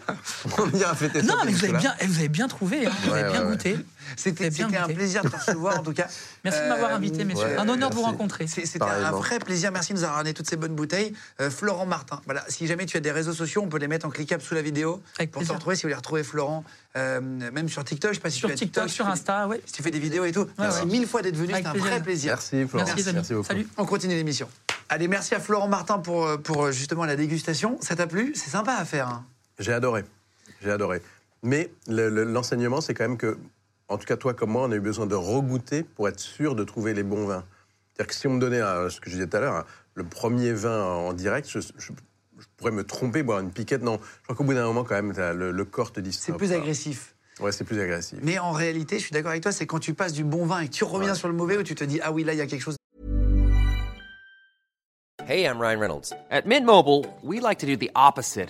on ira fêter ça. Non, mais vous avez bien, vous avez bien trouvé, hein, vous Ouais, avez bien ouais, goûté. C'était c'était un goûté. plaisir de te recevoir en tout cas. Merci de m'avoir Euh, invité, messieurs. ouais, un honneur de vous merci. rencontrer. C'était un vrai plaisir. Merci de nous avoir ramené toutes ces bonnes bouteilles. Euh, Florent Martin. Voilà. Si jamais tu as des réseaux sociaux, on peut les mettre en cliquable sous la vidéo Avec pour te plaisir. retrouver. Si vous voulez retrouver Florent, euh, même sur TikTok, je sais pas si Sur tu as TikTok, sur tu fais- Insta, oui. Si tu fais des vidéos et tout. merci mille fois d'être venu. C'est un vrai plaisir. Merci, Florent. Merci, amis. beaucoup. Salut. On continue l'émission. Allez, merci à Florent Martin pour, pour justement la dégustation. Ça t'a plu? C'est sympa à faire. hein. J'ai adoré. J'ai adoré. Mais le- le- l'enseignement, c'est quand même que, en tout cas, toi comme moi, on a eu besoin de regoûter pour être sûr de trouver les bons vins. C'est-à-dire que si on me donnait, un- ce que je disais tout à l'heure, un- le premier vin en direct, je, je- je pourrais me tromper, boire une piquette. Non, je crois qu'au bout d'un moment, quand même, le, le corps te dit C'est plus quoi. agressif. Ouais, c'est plus agressif. Mais en réalité, je suis d'accord avec toi, c'est quand tu passes du bon vin et que tu reviens Ouais. sur le mauvais où tu te dis ah oui là il y a quelque chose. Hey, I'm Ryan Reynolds. At Mint Mobile, we like to do the opposite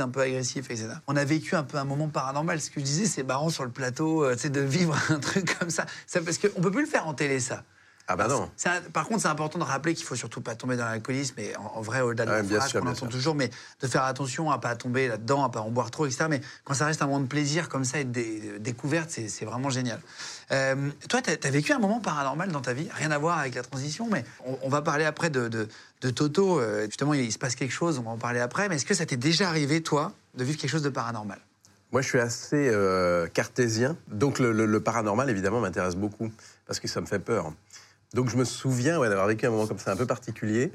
un peu agressif, etc. On a vécu un peu un moment paranormal. Ce que je disais, c'est marrant sur le plateau, euh, tu sais, de vivre un truc comme ça. ça parce qu'on peut plus le faire en télé, ça. Ah bah non. un- par contre, c'est important de rappeler qu'il faut surtout pas tomber dans l'alcoolisme, mais en, en vrai, au-delà de la bien sûr, qu'on bien entend sûr. toujours, mais de faire attention à pas tomber là-dedans, à pas en boire trop, etc. Mais quand ça reste un moment de plaisir comme ça et de dé- découverte, c'est vraiment génial. Euh, toi, tu as, vécu un moment paranormal dans ta vie, rien à voir avec la transition, mais on, on va parler après de, de- de Toto. Euh, justement, il, se passe quelque chose, on va en parler après. Mais est-ce que ça t'est déjà arrivé, toi, de vivre quelque chose de paranormal? Moi, je suis assez euh, cartésien, donc le, le- le paranormal, évidemment, m'intéresse beaucoup, parce que ça me fait peur. Donc je me souviens d'avoir vécu un moment comme ça un peu particulier.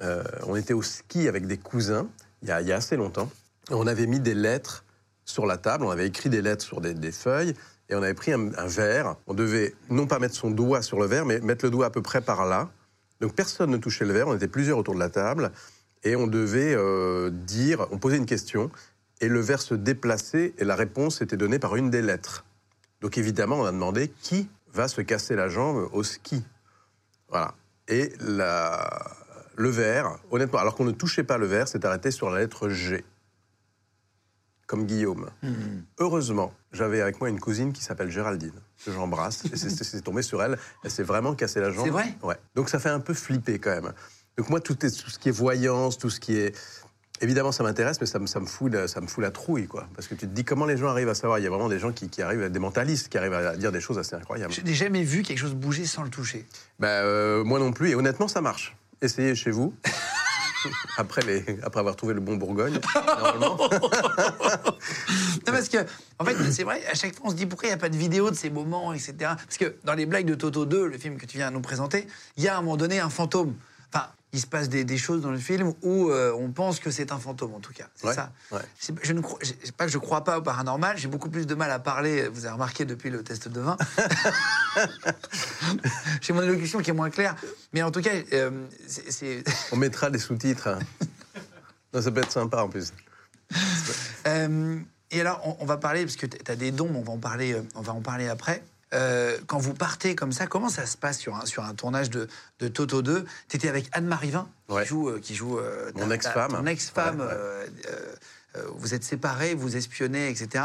Euh, on était au ski avec des cousins, il y a, assez longtemps. On avait mis des lettres sur la table, on avait écrit des lettres sur des, feuilles, et on avait pris un, un verre. On devait non pas mettre son doigt sur le verre, mais mettre le doigt à peu près par là. Donc personne ne touchait le verre, on était plusieurs autour de la table, et on devait euh, dire, on posait une question, et le verre se déplaçait, et la réponse était donnée par une des lettres. Donc évidemment, on a demandé qui va se casser la jambe au ski. Voilà. Et la- le verre, honnêtement, alors qu'on ne touchait pas le verre, s'est arrêté sur la lettre G. Comme Guillaume. Heureusement, j'avais avec moi une cousine qui s'appelle Géraldine, que j'embrasse. et c'est tombé sur elle. Elle s'est vraiment cassé la jambe. C'est vrai? Ouais. Donc ça fait un peu flipper quand même. Donc moi, tout, est- tout ce qui est voyance, tout ce qui est. Évidemment, ça m'intéresse, mais ça me, ça, me fout la, ça me fout la trouille, quoi. Parce que tu te dis comment les gens arrivent à savoir? Il y a vraiment des gens qui, qui arrivent, des mentalistes, qui arrivent à dire des choses assez incroyables. Je n'ai jamais vu quelque chose bouger sans le toucher. Bah, euh, moi non plus, et honnêtement, ça marche. Essayez chez vous. après, les, après avoir trouvé le bon Bourgogne, normalement. Non, parce que, en fait, c'est vrai, à chaque fois, on se dit pourquoi il n'y a pas de vidéo de ces moments, etc. Parce que dans les blagues de Toto 2, le film que tu viens de nous présenter, il y a à un moment donné un fantôme. Il se passe des, des choses dans le film où euh, on pense que c'est un fantôme, en tout cas. C'est Ouais, ça. ouais. Je ne crois, pas que je crois pas au paranormal, j'ai beaucoup plus de mal à parler, vous avez remarqué depuis le test de vin. j'ai mon élocution qui est moins claire. Mais en tout cas, euh, c'est-. On mettra des sous-titres. hein. Non, ça peut être sympa en plus. Euh, et alors, on, on va parler, parce que tu as des dons, mais on va en parler, on va en parler après. Euh, quand vous partez comme ça, comment ça se passe sur un, sur un tournage de, de Toto 2 Tu étais avec Anne-Marie Vin, Ouais. qui joue, euh, qui joue euh, Mon ex-femme. ex-femme. Ouais, ouais. euh, vous êtes séparés, vous espionnez, etc.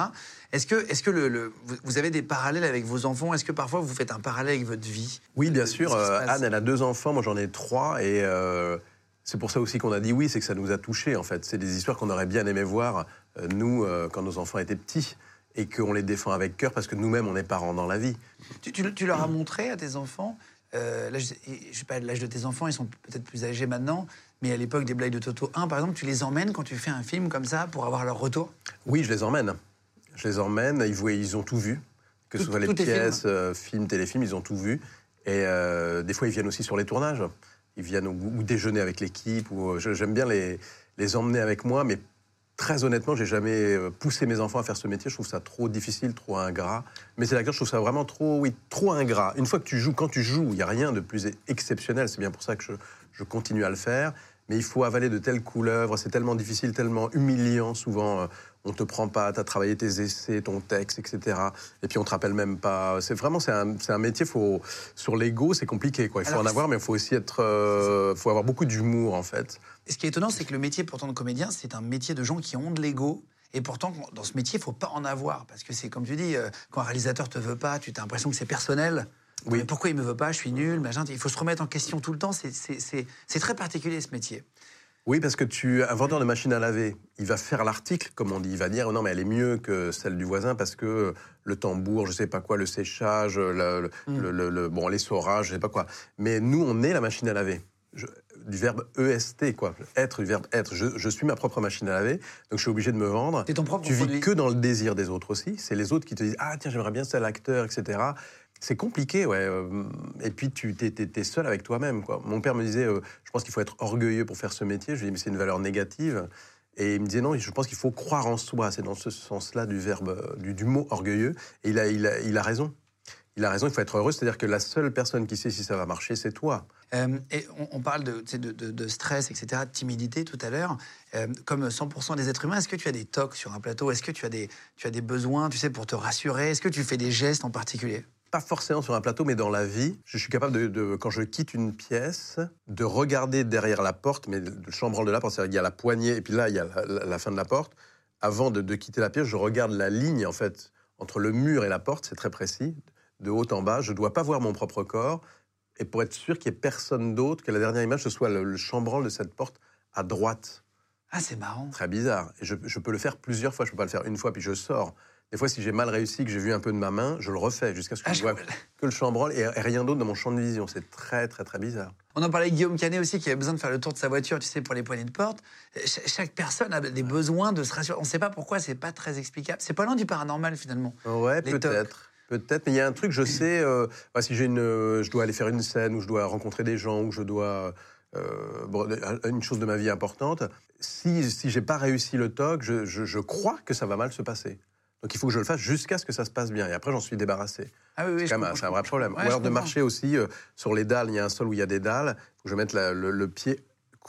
Est-ce que, est que le, le- vous, avez des parallèles avec vos enfants? Est-ce que parfois vous faites un parallèle avec votre vie? Oui, bien De- sûr. Anne, elle a deux enfants, moi j'en ai trois, et c'est pour ça aussi qu'on a dit oui, c'est que ça nous a touchés en fait. C'est des histoires qu'on aurait bien aimé voir, nous, quand nos enfants étaient petits, et qu'on les défend avec cœur parce que nous-mêmes, on est parents dans la vie. Tu, tu- tu leur as montré à tes enfants, euh, là, je, je sais pas l'âge de tes enfants, ils sont peut-être plus âgés maintenant, mais à l'époque des blagues de Toto 1, par exemple, tu les emmènes quand tu fais un film comme ça pour avoir leur retour? Oui, je les emmène. Je les emmène, ils, voient- ils ont tout vu. Que ce soit les pièces, euh, films, téléfilms, ils ont tout vu. Et euh, des fois, ils viennent aussi sur les tournages. Ils viennent au- ou déjeuner avec l'équipe. ou, euh, je- J'aime bien les, les emmener avec moi, mais très honnêtement, j'ai jamais euh, poussé mes enfants à faire ce métier. Je trouve ça trop difficile, trop ingrat. Mais c'est l'acteur, je trouve ça vraiment trop, oui, trop ingrat. Une fois que tu joues, quand tu joues, il n'y a rien de plus exceptionnel. C'est bien pour ça que je, je continue à le faire. Mais il faut avaler de telles couleuvres. C'est tellement difficile, tellement humiliant. Souvent, euh, on te prend pas. Tu as travaillé tes essais, ton texte, etc. Et puis on te rappelle même pas. C'est vraiment, c'est un, métier. Faut sur l'ego, c'est compliqué. Quoi. Il faut Alors, en avoir, mais il faut aussi être, euh, faut avoir beaucoup d'humour en fait. Ce qui est étonnant, c'est que le métier pourtant de comédien, c'est un métier de gens qui ont de l'ego. Et pourtant, dans ce métier, il faut pas en avoir. Parce que c'est comme tu dis, euh, quand un réalisateur te veut pas, tu as l'impression que c'est personnel. Oui. Mais pourquoi il me veut pas Je suis nul, machin. Il faut se remettre en question tout le temps. C'est très particulier ce métier. Oui, parce que tu, un vendeur de machine à laver, il va faire l'article, comme on dit, il va dire non mais elle est mieux que celle du voisin parce que le tambour, je sais pas quoi, le séchage, le, le- le- le- le- bon l'essorage, je sais pas quoi. Mais nous, on est la machine à laver. Je- du verbe EST, quoi. Être, du verbe être. Je, je suis ma propre machine à laver, donc je suis obligé de me vendre. Ton propre Tu vis produit. que dans le désir des autres aussi. C'est les autres qui te disent Ah, tiens, j'aimerais bien tel acteur, etc. C'est compliqué, ouais. euh, Et puis, tu t'es- t'es seul avec toi-même. Mon père me disait euh, Je pense qu'il faut être orgueilleux pour faire ce métier. Je lui dis Mais c'est une valeur négative. Et il me disait Non, je pense qu'il faut croire en soi. C'est dans ce sens-là du verbe, euh, du, mot orgueilleux. Et il a, il, a, raison. Il a raison, il faut être heureux. C'est-à-dire que la seule personne qui sait si ça va marcher, c'est toi. Et on, parle de, stress, etc., de timidité tout à l'heure. Comme 100% des êtres humains, est-ce que tu as des tocs sur un plateau? Est-ce que tu as, des, tu as des besoins, tu sais, pour te rassurer? Est-ce que tu fais des gestes en particulier? Pas forcément sur un plateau, mais dans la vie, je suis capable de, de- quand je quitte une pièce, de regarder derrière la porte, mais le chambranle de la porte, c'est-à-dire qu'il y a la poignée, et puis là, il y a la, la- la fin de la porte. Avant de, de quitter la pièce, je regarde la ligne, en fait, entre le mur et la porte, c'est très précis, de haut en bas. Je ne dois pas voir mon propre corps. et pour être sûr qu'il n'y ait personne d'autre, que la dernière image, ce soit le, le chambranle de cette porte à droite. Ah, c'est marrant. Très bizarre. Et je, je peux le faire plusieurs fois, je peux pas le faire une fois, puis je sors. Des fois, si j'ai mal réussi, que j'ai vu un peu de ma main, je le refais jusqu'à ce que Ah, je vois que le chambranle et, et rien d'autre dans mon champ de vision. C'est très, très, très bizarre. On en parlait avec Guillaume Canet aussi, qui avait besoin de faire le tour de sa voiture, tu sais, pour les poignées de porte. Ch- chaque personne a des besoins de se rassurer. On ne sait pas pourquoi, c'est pas très explicable. C'est pas loin du paranormal, finalement. Ouais, peut-être. Peut-être, mais il y a un truc, je sais, euh, bah, si j'ai une, euh, je dois aller faire une scène, ou je dois rencontrer des gens, ou je dois. euh, bon, une chose de ma vie importante, si, si j'ai pas réussi le TOC, je, je- je crois que ça va mal se passer. Donc il faut que je le fasse jusqu'à ce que ça se passe bien. Et après, j'en suis débarrassé. Ah oui, oui, C'est un- vrai problème. Ouais, Ou alors de marcher aussi euh, sur les dalles, il y a un sol où il y a des dalles, il faut que je mette la- le, le pied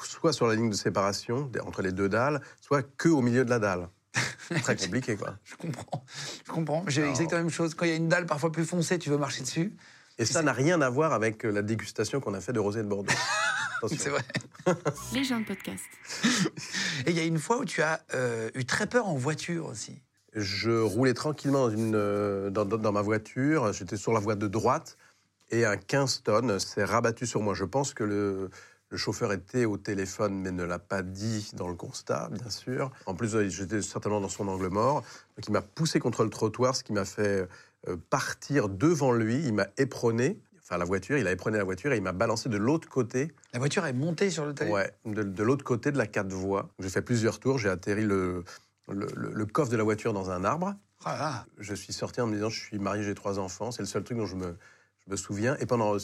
soit sur la ligne de séparation entre les deux dalles, soit que au milieu de la dalle. Très compliqué, quoi. Je comprends. Je comprends. J'ai exactement la même chose. Quand il y a une dalle parfois plus foncée, tu veux marcher dessus. Et ça n'a rien à voir avec euh, la dégustation qu'on a fait de rosé de Bordeaux. C'est vrai. Les gens de podcast. Et il y a une fois où tu as euh, eu très peur en voiture aussi. Je roulais tranquillement dans, une, euh, dans, ma voiture, j'étais sur la voie de droite, et un 15 tonnes s'est rabattu sur moi. Je pense que le, le chauffeur était au téléphone, mais ne l'a pas dit dans le constat, bien sûr. En plus, euh, j'étais certainement dans son angle mort. Donc il m'a poussé contre le trottoir, ce qui m'a fait euh, partir devant lui. Il m'a éperonné, enfin la voiture, il a éperonné la voiture et il m'a balancé de l'autre côté La voiture est montée sur le talus. Ouais, de, de l'autre côté de la quatre voies. J'ai fait plusieurs tours, j'ai atterri le, le, le- le coffre de la voiture dans un arbre. Ah là là. Je suis sorti en me disant je suis marié, j'ai trois enfants. C'est le seul truc dont je me, je me souviens. Et pendant,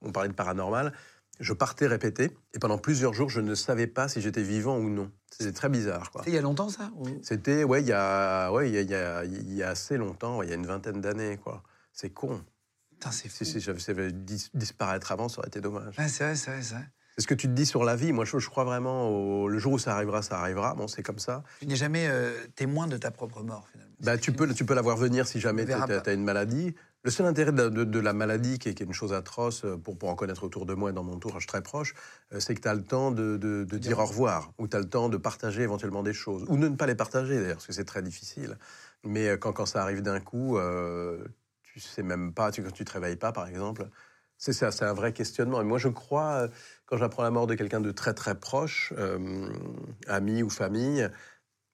on parlait de paranormal, je partais répéter. Et pendant plusieurs jours, je ne savais pas si j'étais vivant ou non. C'était très bizarre. C'était il y a longtemps, ça ou- C'était, ouais, il y a, ouais, il y a, il y a- il y a assez longtemps, il y a une vingtaine d'années, quoi. C'est con. Putain, c'est fou. Si, si j'avais j'avais dis- disparaître avant, ça aurait été dommage. Ouais, c'est vrai, c'est vrai, c'est vrai. C'est ce que tu te dis sur la vie. Moi, je, je crois vraiment au le jour où ça arrivera, ça arrivera. Bon, c'est comme ça. Tu n'es jamais euh, témoin de ta propre mort, finalement. Bah, tu peux, tu peux la voir venir si jamais tu as, une maladie. Le seul intérêt de, de- de la maladie, qui est, qui est une chose atroce, euh, pour, pour en connaître autour de moi et dans mon entourage très proche, euh, c'est que tu as le temps de, de- dire au revoir, ou tu as le temps de partager éventuellement des choses, ou de ne pas les partager d'ailleurs, parce que c'est très difficile. Mais quand, quand ça arrive d'un coup, euh, tu sais même pas, tu, quand tu te réveilles pas par exemple, c'est un vrai questionnement. Et moi je crois, quand j'apprends la mort de quelqu'un de très très proche, euh, ami ou famille,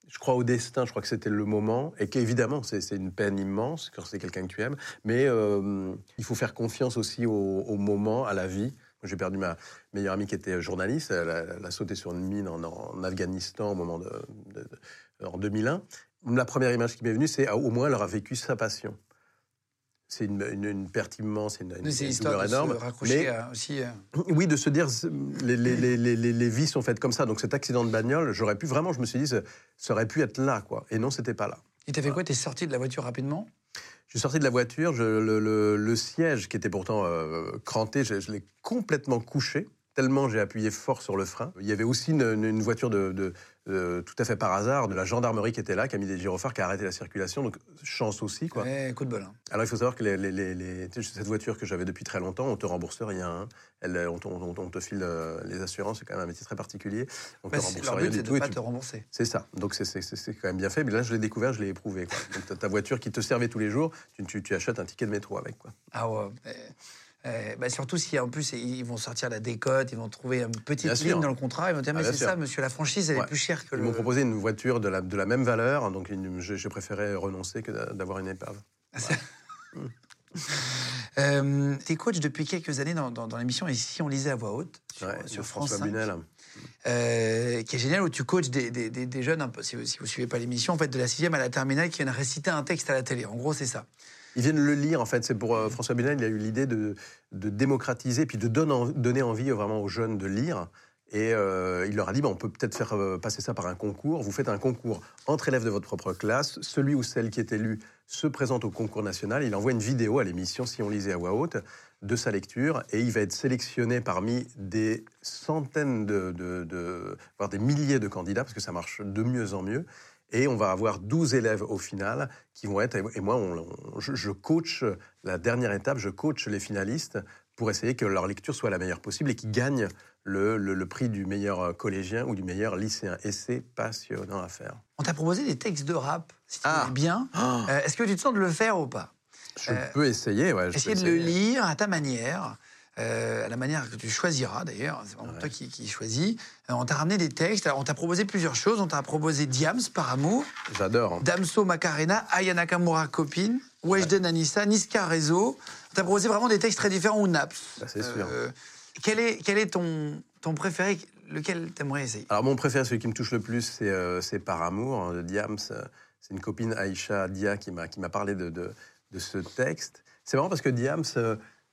je crois au destin, je crois que c'était le moment, et qu'évidemment, c'est une peine immense quand c'est quelqu'un que tu aimes, mais euh, il faut faire confiance aussi au, moment, à la vie. J'ai perdu ma meilleure amie qui était journaliste, elle a, sauté sur une mine en, Afghanistan au moment en 2001. La première image qui m'est venue, c'est au moins elle aura vécu sa passion. C'est une, une- une perte immense, une, une, C'est une douleur énorme. se mais- à- aussi. euh, oui, de se dire, les, les, les, les, vies sont faites comme ça. Donc cet accident de bagnole, j'aurais pu vraiment, je me suis dit, ça, ça aurait pu être là, quoi. Et non, c'était pas là. Il t'a fait quoi? T'es sorti de la voiture rapidement? Je suis sorti de la voiture, je- le, le- le siège qui était pourtant euh, cranté, je, je l'ai complètement couché, tellement j'ai appuyé fort sur le frein. Il y avait aussi une, voiture de, de- de- tout à fait par hasard de la gendarmerie qui était là, qui a mis des gyrophares, qui a arrêté la circulation, donc chance aussi. Quoi. Ouais, coup de bol. hein. Alors il faut savoir que les- les- les- cette voiture que j'avais depuis très longtemps, on te rembourse rien. hein. Elle, on, te- on- on te file euh, les assurances, c'est quand même un métier très particulier. On Bah, te rembourse leur rien but, du de tout. et pas tu- te rembourser. c'est ça. Donc c'est- quand même bien fait. Mais là, je l'ai découvert, je l'ai éprouvé. Quoi. Donc ta- voiture qui te servait tous les jours, tu, tu- tu achètes un ticket de métro avec. Quoi. Ah ouais. Euh, euh, bah surtout si en plus ils vont sortir la décote, ils vont trouver une petite Bien ligne sûr. dans le contrat, ils vont dire Ah, mais c'est ça, monsieur, la franchise elle est plus chère que Ils le. m'ont proposé une voiture de la, de la même valeur, donc j'ai j'ai préféré renoncer que d'a- d'avoir une épave. Euh, T'es coach depuis quelques années dans, dans- dans l'émission et si on lisait à voix haute sur, Ouais, sur France François 5, Bunel. euh, qui est génial où tu coaches des, des- des- des jeunes un peu. Si, vous- si vous suivez pas l'émission, en fait de la sixième à la terminale qui viennent réciter un texte à la télé. En gros c'est ça. Ils viennent le lire, en fait. C'est pour euh, François Bunel, il a eu l'idée de, démocratiser, puis de donner, en- donner envie vraiment aux jeunes de lire. Et euh, il leur a dit, on peut peut-être faire euh, passer ça par un concours. Vous faites un concours entre élèves de votre propre classe. Celui ou celle qui est élu se présente au concours national. Il envoie une vidéo à l'émission, si on lisait à voix haute, de sa lecture. Et il va être sélectionné parmi des centaines de- voire des milliers de candidats, parce que ça marche de mieux en mieux. Et on va avoir 12 élèves au final qui vont être. Et moi, on- on- je, je coach la dernière étape, je coach les finalistes pour essayer que leur lecture soit la meilleure possible et qu'ils gagnent le, le- le prix du meilleur collégien ou du meilleur lycéen. Et c'est passionnant à faire. On t'a proposé des textes de rap, si tu Ah. veux bien. Oh, Euh, Est-ce que tu te sens de le faire ou pas? Je Euh, peux essayer, ouais. je Essayer peux de le essayer. lire à ta manière. Euh, à la manière que tu choisiras d'ailleurs. C'est vraiment toi qui, qui choisis. Euh, on t'a ramené des textes. Alors, on t'a proposé plusieurs choses. On t'a proposé Diams par amour, J'adore. hein. Damso Macarena, Aya Nakamura copine, Weshden Anissa, Niska Rezo. On t'a proposé vraiment des textes très différents ou Naps. Ça, c'est sûr. Euh, quel est, quel est ton, ton préféré? Lequel t'aimerais essayer? Alors mon préféré, celui qui me touche le plus, c'est c'est Par amour hein, de Diams. C'est une copine Aïcha Dia qui m'a qui m'a parlé de, de, de ce texte. C'est marrant parce que Diams,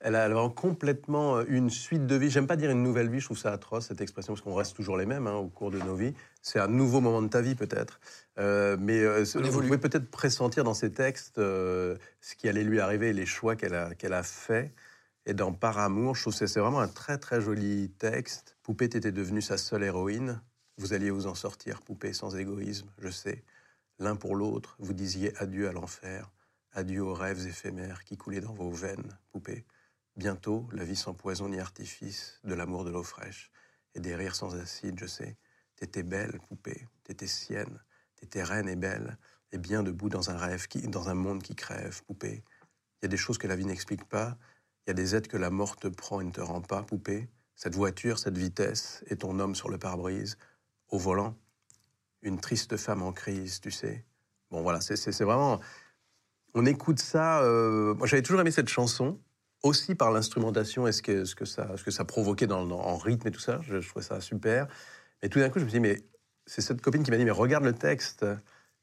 elle a, vraiment complètement euh, une suite de vie. J'aime pas dire une nouvelle vie, je trouve ça atroce cette expression parce qu'on reste toujours les mêmes hein, au cours de nos vies. C'est un nouveau moment de ta vie peut-être, Euh, mais euh, vous pouvez peut-être pressentir dans ces textes euh, ce qui allait lui arriver, et les choix qu'elle a qu'elle a fait. Et dans Par amour, je trouve que c'est vraiment un très très joli texte. Poupée, t'étais devenue sa seule héroïne. Vous alliez vous en sortir, poupée, sans égoïsme, je sais. L'un pour l'autre, vous disiez adieu à l'enfer, adieu aux rêves éphémères qui coulaient dans vos veines, poupée. Bientôt, la vie sans poison ni artifice, de l'amour de l'eau fraîche et des rires sans acide, je sais. T'étais belle, poupée, t'étais sienne, t'étais reine et belle, et bien debout dans un rêve, qui, dans un monde qui crève, poupée. Il y a des choses que la vie n'explique pas, il y a des aides que la mort te prend et ne te rend pas, poupée. Cette voiture, cette vitesse, et ton homme sur le pare-brise, au volant, une triste femme en crise, tu sais. Bon, voilà, c'est- vraiment. On écoute ça. euh, Moi, j'avais toujours aimé cette chanson, aussi par l'instrumentation et ce que, ce, que ça, ce que ça provoquait dans, dans- en rythme et tout ça. Je, je trouvais ça super. Mais tout d'un coup, je me suis dit, mais c'est cette copine qui m'a dit, mais regarde le texte.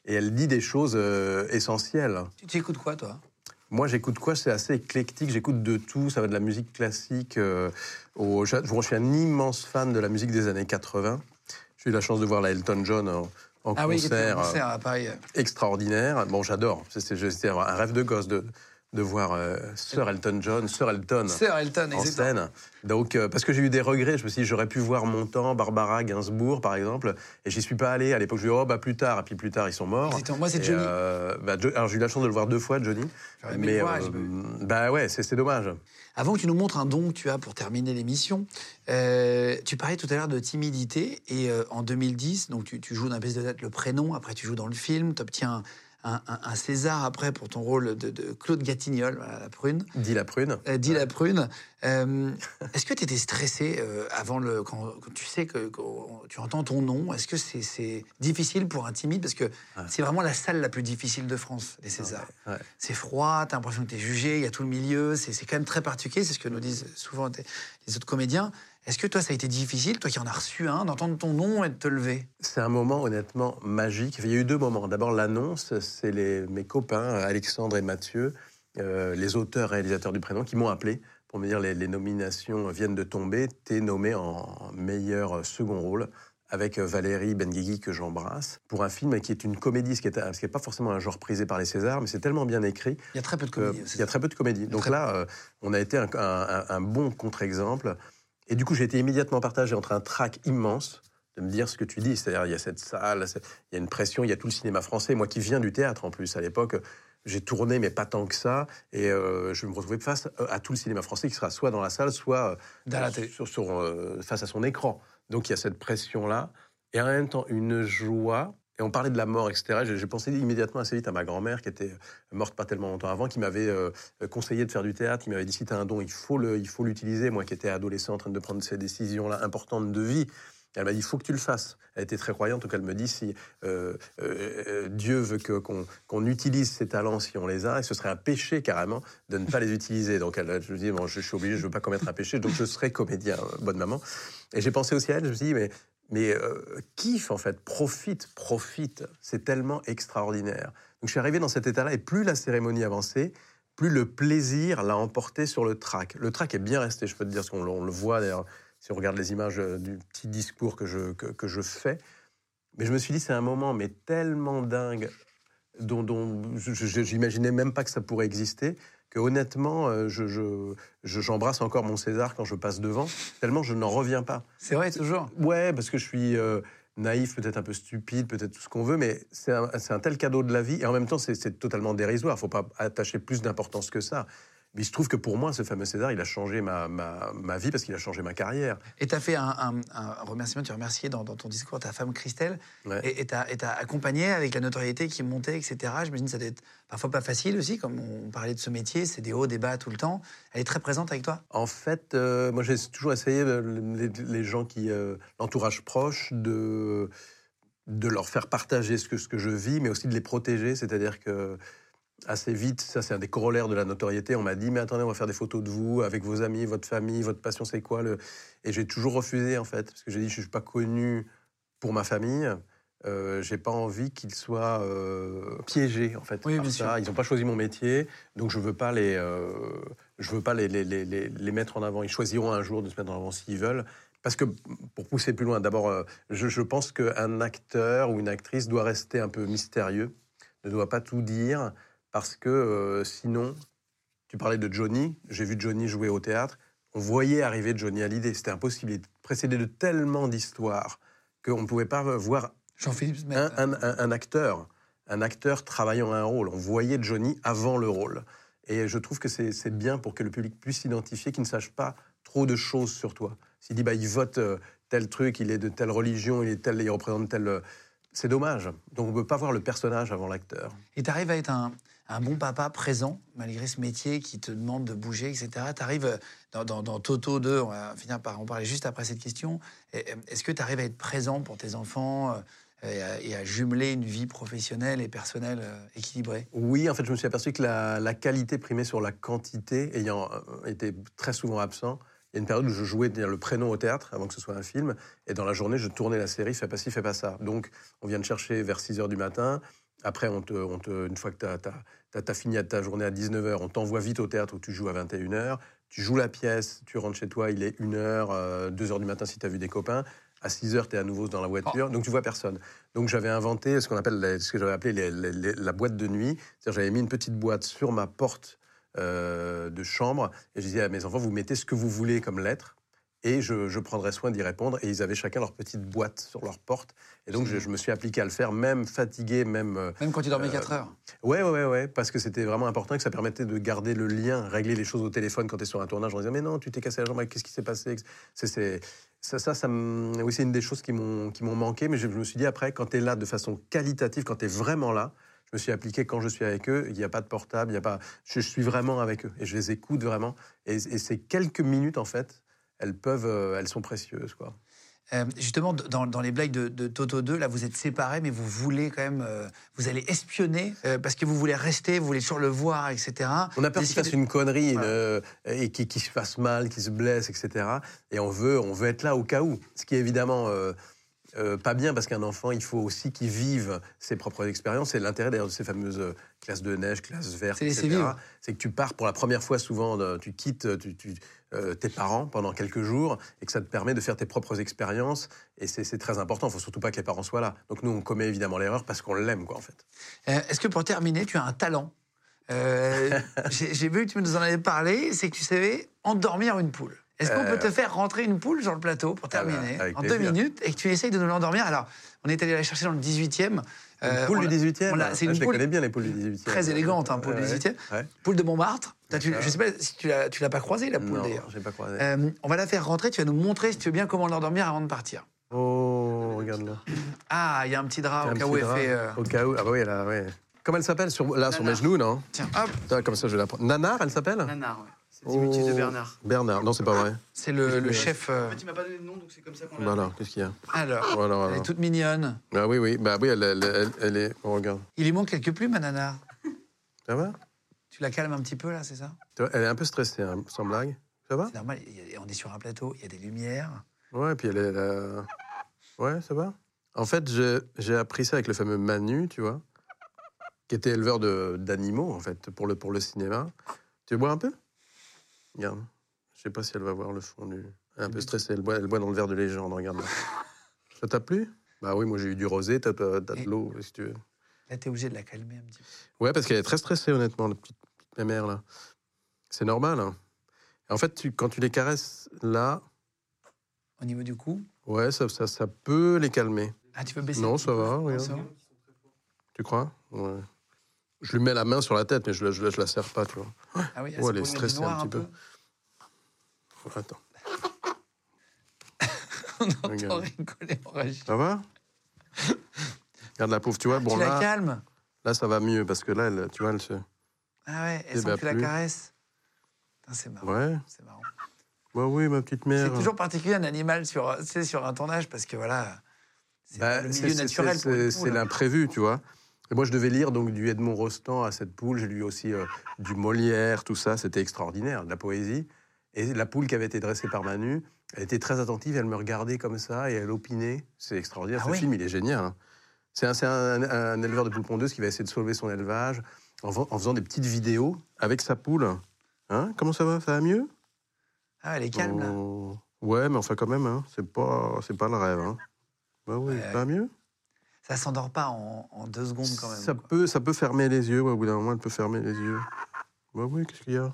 Et elle dit des choses euh, essentielles. Tu écoutes quoi, toi? Moi, j'écoute quoi? C'est assez éclectique. J'écoute de tout. Ça va de la musique classique euh, au. Je, je suis un immense fan de la musique des années 80. J'ai eu la chance de voir la Elton John en, en Ah oui, qui était concert. en euh, concert à Paris. extraordinaire. Bon, j'adore. C'était un rêve de gosse de, de voir euh, Sir Elton John, Sir Elton. Sir Elton, en scène. Donc, euh, parce que j'ai eu des regrets, je me suis dit, j'aurais pu voir Montand, Barbara, Gainsbourg, par exemple, et j'y suis pas allé. À l'époque, je me suis dit, oh, bah, plus tard, et puis plus tard, ils sont morts. Moi, c'est Johnny. euh, bah, alors, j'ai eu la chance de le voir deux fois, Johnny. Voir, vu. bah ouais, c'est dommage. Avant que tu nous montres un don que tu as pour terminer l'émission, tu parlais tout à l'heure de timidité et en 2010, donc tu, tu joues dans la pièce de tête le prénom, après tu joues dans le film, tu obtiens un, un- un César après pour ton rôle de, de Claude Gatignol, voilà, la prune, Dit la prune. euh, dit la prune. Euh, Est-ce que tu étais stressé euh, avant le quand, quand tu sais que quand tu entends ton nom Est-ce que c'est difficile pour un timide? Parce que c'est vraiment la salle la plus difficile de France, les Césars. Ouais. C'est froid, t'as l'impression que t'es jugé, il y a tout le milieu, c'est quand même très particulier, c'est ce que nous disent souvent les autres comédiens. Est-ce que toi, ça a été difficile, toi qui en as reçu un, d'entendre ton nom et de te lever? C'est un moment honnêtement magique. Il y a eu deux moments. D'abord, l'annonce, c'est mes copains, Alexandre et Mathieu, euh, les auteurs réalisateurs du prénom, qui m'ont appelé pour me dire les, les nominations viennent de tomber. T'es nommé en meilleur second rôle avec Valérie Benguigui que j'embrasse, pour un film qui est une comédie, ce qui n'est pas forcément un genre prisé par les Césars, mais c'est tellement bien écrit Il y a très peu de que- comédies. il y a très peu de comédie. Donc là, euh, on a été un, un- un- un bon contre-exemple. Et du coup, j'ai été immédiatement partagé entre un trac immense de me dire ce que tu dis. C'est-à-dire, il y a cette salle, il y a une pression, il y a tout le cinéma français. Moi qui viens du théâtre en plus, à l'époque, j'ai tourné, mais pas tant que ça. Et euh, je me retrouvais face à tout le cinéma français qui sera soit dans la salle, soit euh, Dans la télé. sur, sur, euh, face à son écran. Donc il y a cette pression-là. Et en même temps, une joie. Et on parlait de la mort, etc. J'ai pensé immédiatement assez vite à ma grand-mère, qui était morte pas tellement longtemps avant, qui m'avait euh, conseillé de faire du théâtre. Qui m'avait dit si tu as un don, il faut le- il faut l'utiliser. Moi qui étais adolescent en train de prendre ces décisions-là importantes de vie. Elle m'a dit, il faut que tu le fasses. Elle était très croyante, donc elle me dit, si euh, euh, Dieu veut qu'on qu'on utilise ces talents si on les a, et ce serait un péché carrément de ne pas les utiliser. Donc elle, je me dis, bon, je, suis obligé, je ne veux pas commettre un péché, donc je serai comédien, euh, bonne maman. Et j'ai pensé aussi à elle, je me suis dit, mais, mais euh, kiffe en fait, profite, profite, c'est tellement extraordinaire. Donc je suis arrivé dans cet état-là, et plus la cérémonie avançait, plus le plaisir l'a emporté sur le track. Le track est bien resté, je peux te dire, parce qu'on le- voit d'ailleurs, si on regarde les images euh, du petit discours que je, que je fais. Mais je me suis dit, c'est un moment, mais tellement dingue, dont, j'imaginais même pas que ça pourrait exister, que honnêtement, euh, je- je- je- j'embrasse encore mon César quand je passe devant, tellement je n'en reviens pas. C'est vrai, toujours. Ouais, parce que je suis euh, naïf, peut-être un peu stupide, peut-être tout ce qu'on veut, mais c'est un, tel cadeau de la vie, et en même temps, c'est c'est totalement dérisoire. Il ne faut pas attacher plus d'importance que ça. Mais il se trouve que pour moi, ce fameux César, il a changé ma, ma, ma vie parce qu'il a changé ma carrière. Et tu as fait un, un- un remerciement, tu as remercié dans, dans ton discours ta femme Christelle, Ouais. et et t'as accompagné avec la notoriété qui montait, etc. J'imagine que ça doit être parfois pas facile aussi, comme on parlait de ce métier, c'est des hauts, des bas tout le temps. Elle est très présente avec toi En fait, euh, moi j'ai toujours essayé, euh, les, les gens qui, euh, l'entourage proche, de, de leur faire partager ce que, ce que je vis, mais aussi de les protéger. C'est-à-dire que assez vite, ça c'est un des corollaires de la notoriété, on m'a dit, mais attendez, on va faire des photos de vous avec vos amis, votre famille, votre passion, c'est quoi le... Et j'ai toujours refusé en fait, parce que j'ai dit, je ne suis pas connu pour ma famille. Euh, j'ai pas envie qu'ils soient euh, piégés en fait Oui, par ça. sûr. Ils n'ont pas choisi mon métier, donc je veux pas les, euh, je veux pas les, les, les, les- les mettre en avant. Ils choisiront un jour de se mettre en avant s'ils veulent. Parce que pour pousser plus loin, d'abord, euh, je, je pense qu'un acteur ou une actrice doit rester un peu mystérieux, ne doit pas tout dire, parce que euh, sinon, tu parlais de Johnny, j'ai vu Johnny jouer au théâtre, on voyait arriver Johnny Hallyday, c'était impossible, il est précédé de tellement d'histoires qu'on ne pouvait pas voir Jean-Philippe un, un- un- un acteur, un acteur travaillant un rôle. On voyait Johnny avant le rôle. Et je trouve que c'est c'est bien pour que le public puisse s'identifier, qu'il ne sache pas trop de choses sur toi. S'il dit, bah, il vote euh, tel truc, il est de telle religion, il, est tel, il représente tel... euh, C'est dommage. Donc on ne peut pas voir le personnage avant l'acteur. Et tu arrives à être un, un bon papa présent, malgré ce métier qui te demande de bouger, etc. Tu arrives dans, dans- Toto 2, on va finir par en parler juste après cette question. Euh, Est-ce que tu arrives à être présent pour tes enfants euh, et à, jumeler une vie professionnelle et personnelle euh, équilibrée? Oui, en fait, je me suis aperçu que la, la qualité primait sur la quantité, ayant euh, été très souvent absent. Il y a une période où je jouais le prénom au théâtre avant que ce soit un film, et dans la journée, je tournais la série, fais pas ci, fais pas ça. Donc, on vient te chercher vers 6 h du matin. Après, on te, on te- une fois que tu as, fini ta journée à 19 h, on t'envoie vite au théâtre où tu joues à 21 h. Tu joues la pièce, tu rentres chez toi, il est 1 h, 2 h du matin si tu as vu des copains. À 6 h, tu es à nouveau dans la voiture, donc tu vois personne. Donc j'avais inventé ce qu'on appelle, ce que j'avais appelé les- les- les- la boîte de nuit. C'est-à-dire j'avais mis une petite boîte sur ma porte euh, de chambre et je disais à mes enfants, vous mettez ce que vous voulez comme lettre et je, je prendrai soin d'y répondre. Et ils avaient chacun leur petite boîte sur leur porte. Et donc je, je me suis appliqué à le faire, même fatigué, même... euh, Même quand tu dormais Euh, 4 heures Ouais, ouais, ouais, ouais, parce que c'était vraiment important et que ça permettait de garder le lien, régler les choses au téléphone quand tu es sur un tournage. On disait, mais non, tu t'es cassé la jambe, qu'est-ce qui s'est passé? C'est, ça, ça, oui, c'est une des choses qui m'ont, qui m'ont manqué, mais je, je me suis dit après, quand tu es là de façon qualitative, quand tu es vraiment là, je me suis appliqué quand je suis avec eux, il n'y a pas de portable, il y a pas, je, je suis vraiment avec eux et je les écoute vraiment. Et, et ces quelques minutes, en fait, elles peuvent, euh, elles sont précieuses, quoi. Euh, justement, dans, dans les blagues de, de Toto 2, là, vous êtes séparés, mais vous voulez quand même. euh, vous allez espionner euh, parce que vous voulez rester, vous voulez toujours le voir, etc. On a peur qu'il fasse une connerie Voilà. et qu'il se fasse mal, qu'il se blesse, etc. Et on veut, on veut être là au cas où. Ce qui est évidemment pas bien parce qu'un enfant, il faut aussi qu'il vive ses propres expériences. C'est l'intérêt d'ailleurs de ces fameuses classes de neige, classes vertes, etc. C'est que tu pars pour la première fois souvent, tu quittes tu- tu- tes parents pendant quelques jours et que ça te permet de faire tes propres expériences. Et c'est très important. Il faut surtout pas que les parents soient là. Donc nous, on commet évidemment l'erreur parce qu'on l'aime, quoi, en fait. Euh, Est-ce que pour terminer, tu as un talent? Euh, J'ai vu que tu nous en avais parlé, c'est que tu savais endormir une poule. Est-ce qu'on Euh, peut te faire rentrer une poule sur le plateau pour Ah bah, terminer en deux minutes et que tu essayes de nous l'endormir? Alors, on est allé la chercher dans le 18e. Euh, poule du l'a- 18e. on l'a- C'est Ah, une je les poule connais bien, les poules du 18e. très élégante, hein, poule du Ouais, 18e. ouais. Poule de Montmartre. Tu- je sais pas si tu l'as tu l'as pas croisée, la poule Non, d'ailleurs. j'ai pas croisé. Euh, on va la faire rentrer, tu vas nous montrer, si tu veux bien, comment l'endormir avant de partir. Oh, regarde là. Ah, il y a un petit drap au cas où elle fait... euh, Au cas où. Ah bah oui, là, ouais. Comment elle s'appelle sur, Là, sur mes genoux, non? Tiens, hop, Putain, Comme ça, je vais la prendre. Nanar, elle s'appelle? Nanar, ouais. C'est le diminutif de Oh. Bernard. Bernard. Non, c'est pas vrai. c'est le, le chef... euh, En fait, il m'a pas donné de nom, donc c'est comme ça qu'on l'a. Voilà, qu'est-ce qu'il y a? Alors, Voilà, elle est toute mignonne. Ah oui, oui. Bah oui, elle, elle, elle- elle est. Oh, regarde. Il lui manque quelques plumes, à Nana. Ça va? Tu la calmes un petit peu, là, c'est ça? Elle est un peu stressée, hein, sans blague. Ça va? C'est normal, on est sur un plateau, il y a des lumières. Ouais, et puis elle est là. Ouais, ça va? En fait, j'ai appris ça avec le fameux Manu, tu vois, qui était éleveur d'animaux, en fait, pour le, pour le cinéma. Tu veux boire un peu? Regarde. Je sais pas si elle va voir le fond du. Elle est un peu stressée, elle boit, elle boit dans le verre de légende, regarde. Ça t'a plu? Bah oui, moi j'ai eu du rosé, t'as de l'eau, si tu veux. Là, t'es obligé de la calmer un petit peu. Ouais, parce qu'elle est très stressée, honnêtement, la petite, petite mère là. C'est normal. hein. En fait, tu- quand tu les caresses là, Au niveau du cou? ouais, ça, ça, ça peut les calmer. Ah, tu peux baisser Non, ça va, regarde. Tu crois? Ouais. Je lui mets la main sur la tête, mais je, la- je, la- je la serre pas, tu vois. Ah oui, Ouais, ça elle est stressée un petit peu. Attends. On entend Regarde. rigoler régie. Ça va? Regarde la pauvre, tu vois. Bon, tu la là, calmes? là, ça va mieux parce que là, elle, tu vois, elle se. Ah ouais, elle sent la plus. caresses. Putain, C'est marrant. Ouais. C'est marrant. Bah oui, ma petite mère. C'est toujours particulier un animal sur, sur un tournage parce que voilà, c'est Bah, le milieu naturel. c'est- l'imprévu, tu vois. Et moi, je devais lire donc du Edmond Rostand à cette poule. J'ai lu aussi euh, du Molière, tout ça. C'était extraordinaire, de la poésie. Et la poule qui avait été dressée par Manu, elle était très attentive. Elle me regardait comme ça et elle opinait. C'est extraordinaire. Ah Ce oui film, il est génial. hein. C'est un, c'est un- un éleveur de poules pondeuses qui va essayer de sauver son élevage en, fa- en faisant des petites vidéos avec sa poule. Hein? Comment ça va? Ça va mieux? Ah, elle est calme là. Oh. Ouais, mais enfin quand même, hein, c'est pas, pas le rêve. Hein. Bah oui, Ouais. ça va mieux? Ça s'endort pas en, en deux secondes quand même. ça quoi. peut, ça peut fermer les yeux. ouais, au bout d'un moment, elle peut fermer les yeux. Bah oui, qu'est-ce qu'il y a?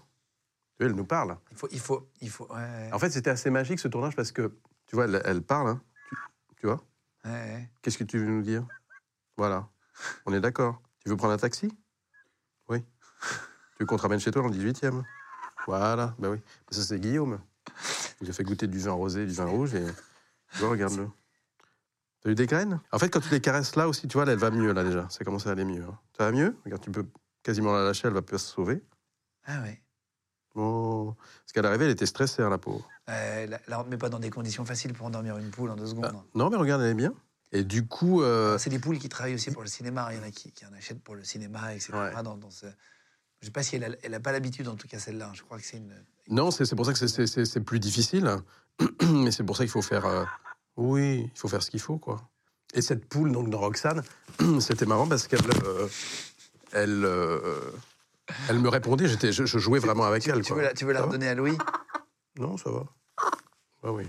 Elle nous parle. Il faut, il faut, il faut. Ouais, ouais, En fait, c'était assez magique ce tournage parce que, tu vois, elle, elle parle. hein. Tu, tu vois? Ouais, ouais. Qu'est-ce que tu veux nous dire? Voilà. On est d'accord. Tu veux prendre un taxi? Oui. Tu veux qu'on te ramène chez toi dans le 18e Voilà. Bah oui. Ça, c'est Guillaume. Il a fait goûter du vin rosé, du vin rouge et. Regarde-le. T'as eu des graines? En fait, quand tu les caresses là aussi, tu vois, là, elle va mieux, là, déjà. Ça commence à aller mieux. hein. Ça va mieux? Regarde, tu peux quasiment la lâcher, elle va pas se sauver. Ah ouais. Bon. Parce qu'à l'arrivée, elle était stressée, hein, la pauvre. Euh, on ne met pas dans des conditions faciles pour endormir une poule en deux secondes. Ah, non, mais regarde, elle est bien. Et du coup. euh, C'est des poules qui travaillent aussi pour le cinéma. Il y en a qui, qui en achètent pour le cinéma, etc. Ouais. Dans, dans ce... Je sais pas si elle a, elle a pas l'habitude, en tout cas celle-là. hein. Je crois que c'est une. Non, c'est c'est pour ça que c'est- c'est- c'est c'est plus difficile. Mais c'est pour ça qu'il faut faire. euh, Oui, il faut faire ce qu'il faut, quoi. Et cette poule, donc, dans Roxane, c'était marrant parce qu'elle. euh, elle. euh, elle me répondait, j'étais, je, je jouais vraiment avec Tu, elle. tu quoi. veux la, tu veux la Ça redonner à Louis? Non, ça va. Ah oui.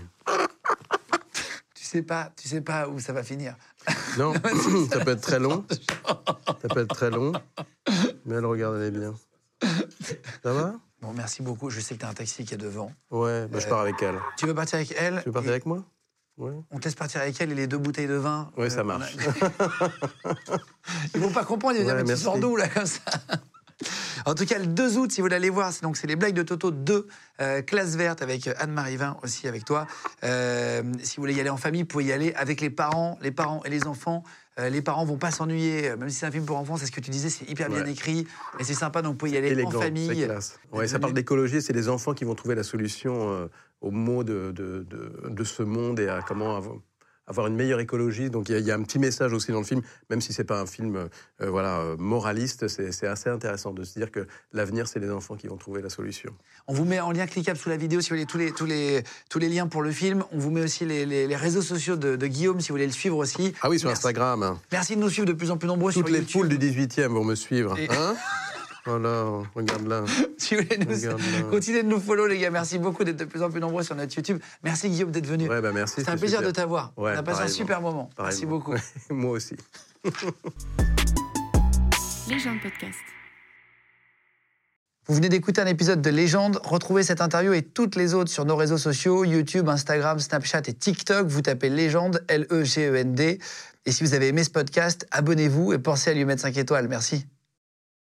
Tu sais pas, tu sais pas où ça va finir. Non, ça peut être très long. Ça peut être très long. Mais elle regarde, elle est bien. Ça va? Bon, merci beaucoup. Je sais que tu as un taxi qui est devant. Ouais, bah, je pars avec elle. Tu veux partir avec elle? Tu veux partir et avec moi? Ouais. On te laisse partir avec elle et les deux bouteilles de vin. Ouais, ça a- marche. Ils vont pas comprendre, ils vont dire, Ouais, mais tu sors d'où, là, comme ça En tout cas, le 2 août, si vous voulez aller voir, c'est donc c'est les blagues de Toto 2, euh, classe verte avec euh, Anne-Marie Vin aussi avec toi. Euh, si vous voulez y aller en famille, vous pouvez y aller avec les parents, les parents et les enfants. Euh, les parents vont pas s'ennuyer, euh, même si c'est un film pour enfants, c'est ce que tu disais, c'est hyper bien écrit et c'est sympa, donc vous pouvez y aller élégant, en famille. Ouais, ça parle d'écologie, c'est les enfants qui vont trouver la solution euh, aux maux de, de, de- de ce monde et à comment avoir, avoir une meilleure écologie. Donc il y, a- il y a un petit message aussi dans le film, même si c'est pas un film euh, voilà, euh, moraliste, c'est assez intéressant de se dire que l'avenir, c'est les enfants qui vont trouver la solution. On vous met en lien cliquable sous la vidéo si vous voulez tous les, tous les, tous les liens pour le film. On vous met aussi les, les- les réseaux sociaux de, de Guillaume si vous voulez le suivre aussi. Ah oui, sur Merci. Instagram. hein. Merci de nous suivre de plus en plus nombreux Toutes sur les YouTube. poules du 18e vont me suivre. Et- Hein? voilà, regarde là. Si vous voulez nous... Regarde là. Continuez de nous follow, les gars. Merci beaucoup d'être de plus en plus nombreux sur notre YouTube. Merci, Guillaume, d'être venu. Ouais, bah merci. C'était un plaisir super. de t'avoir. Ouais, On a passé un super moment. Merci beaucoup. Moi aussi. Légende podcast. Vous venez d'écouter un épisode de Légende. Retrouvez cette interview et toutes les autres sur nos réseaux sociaux YouTube, Instagram, Snapchat et TikTok. Vous tapez Légende, E L-E-G-E-N-D. Et si vous avez aimé ce podcast, abonnez-vous et pensez à lui mettre 5 étoiles. Merci.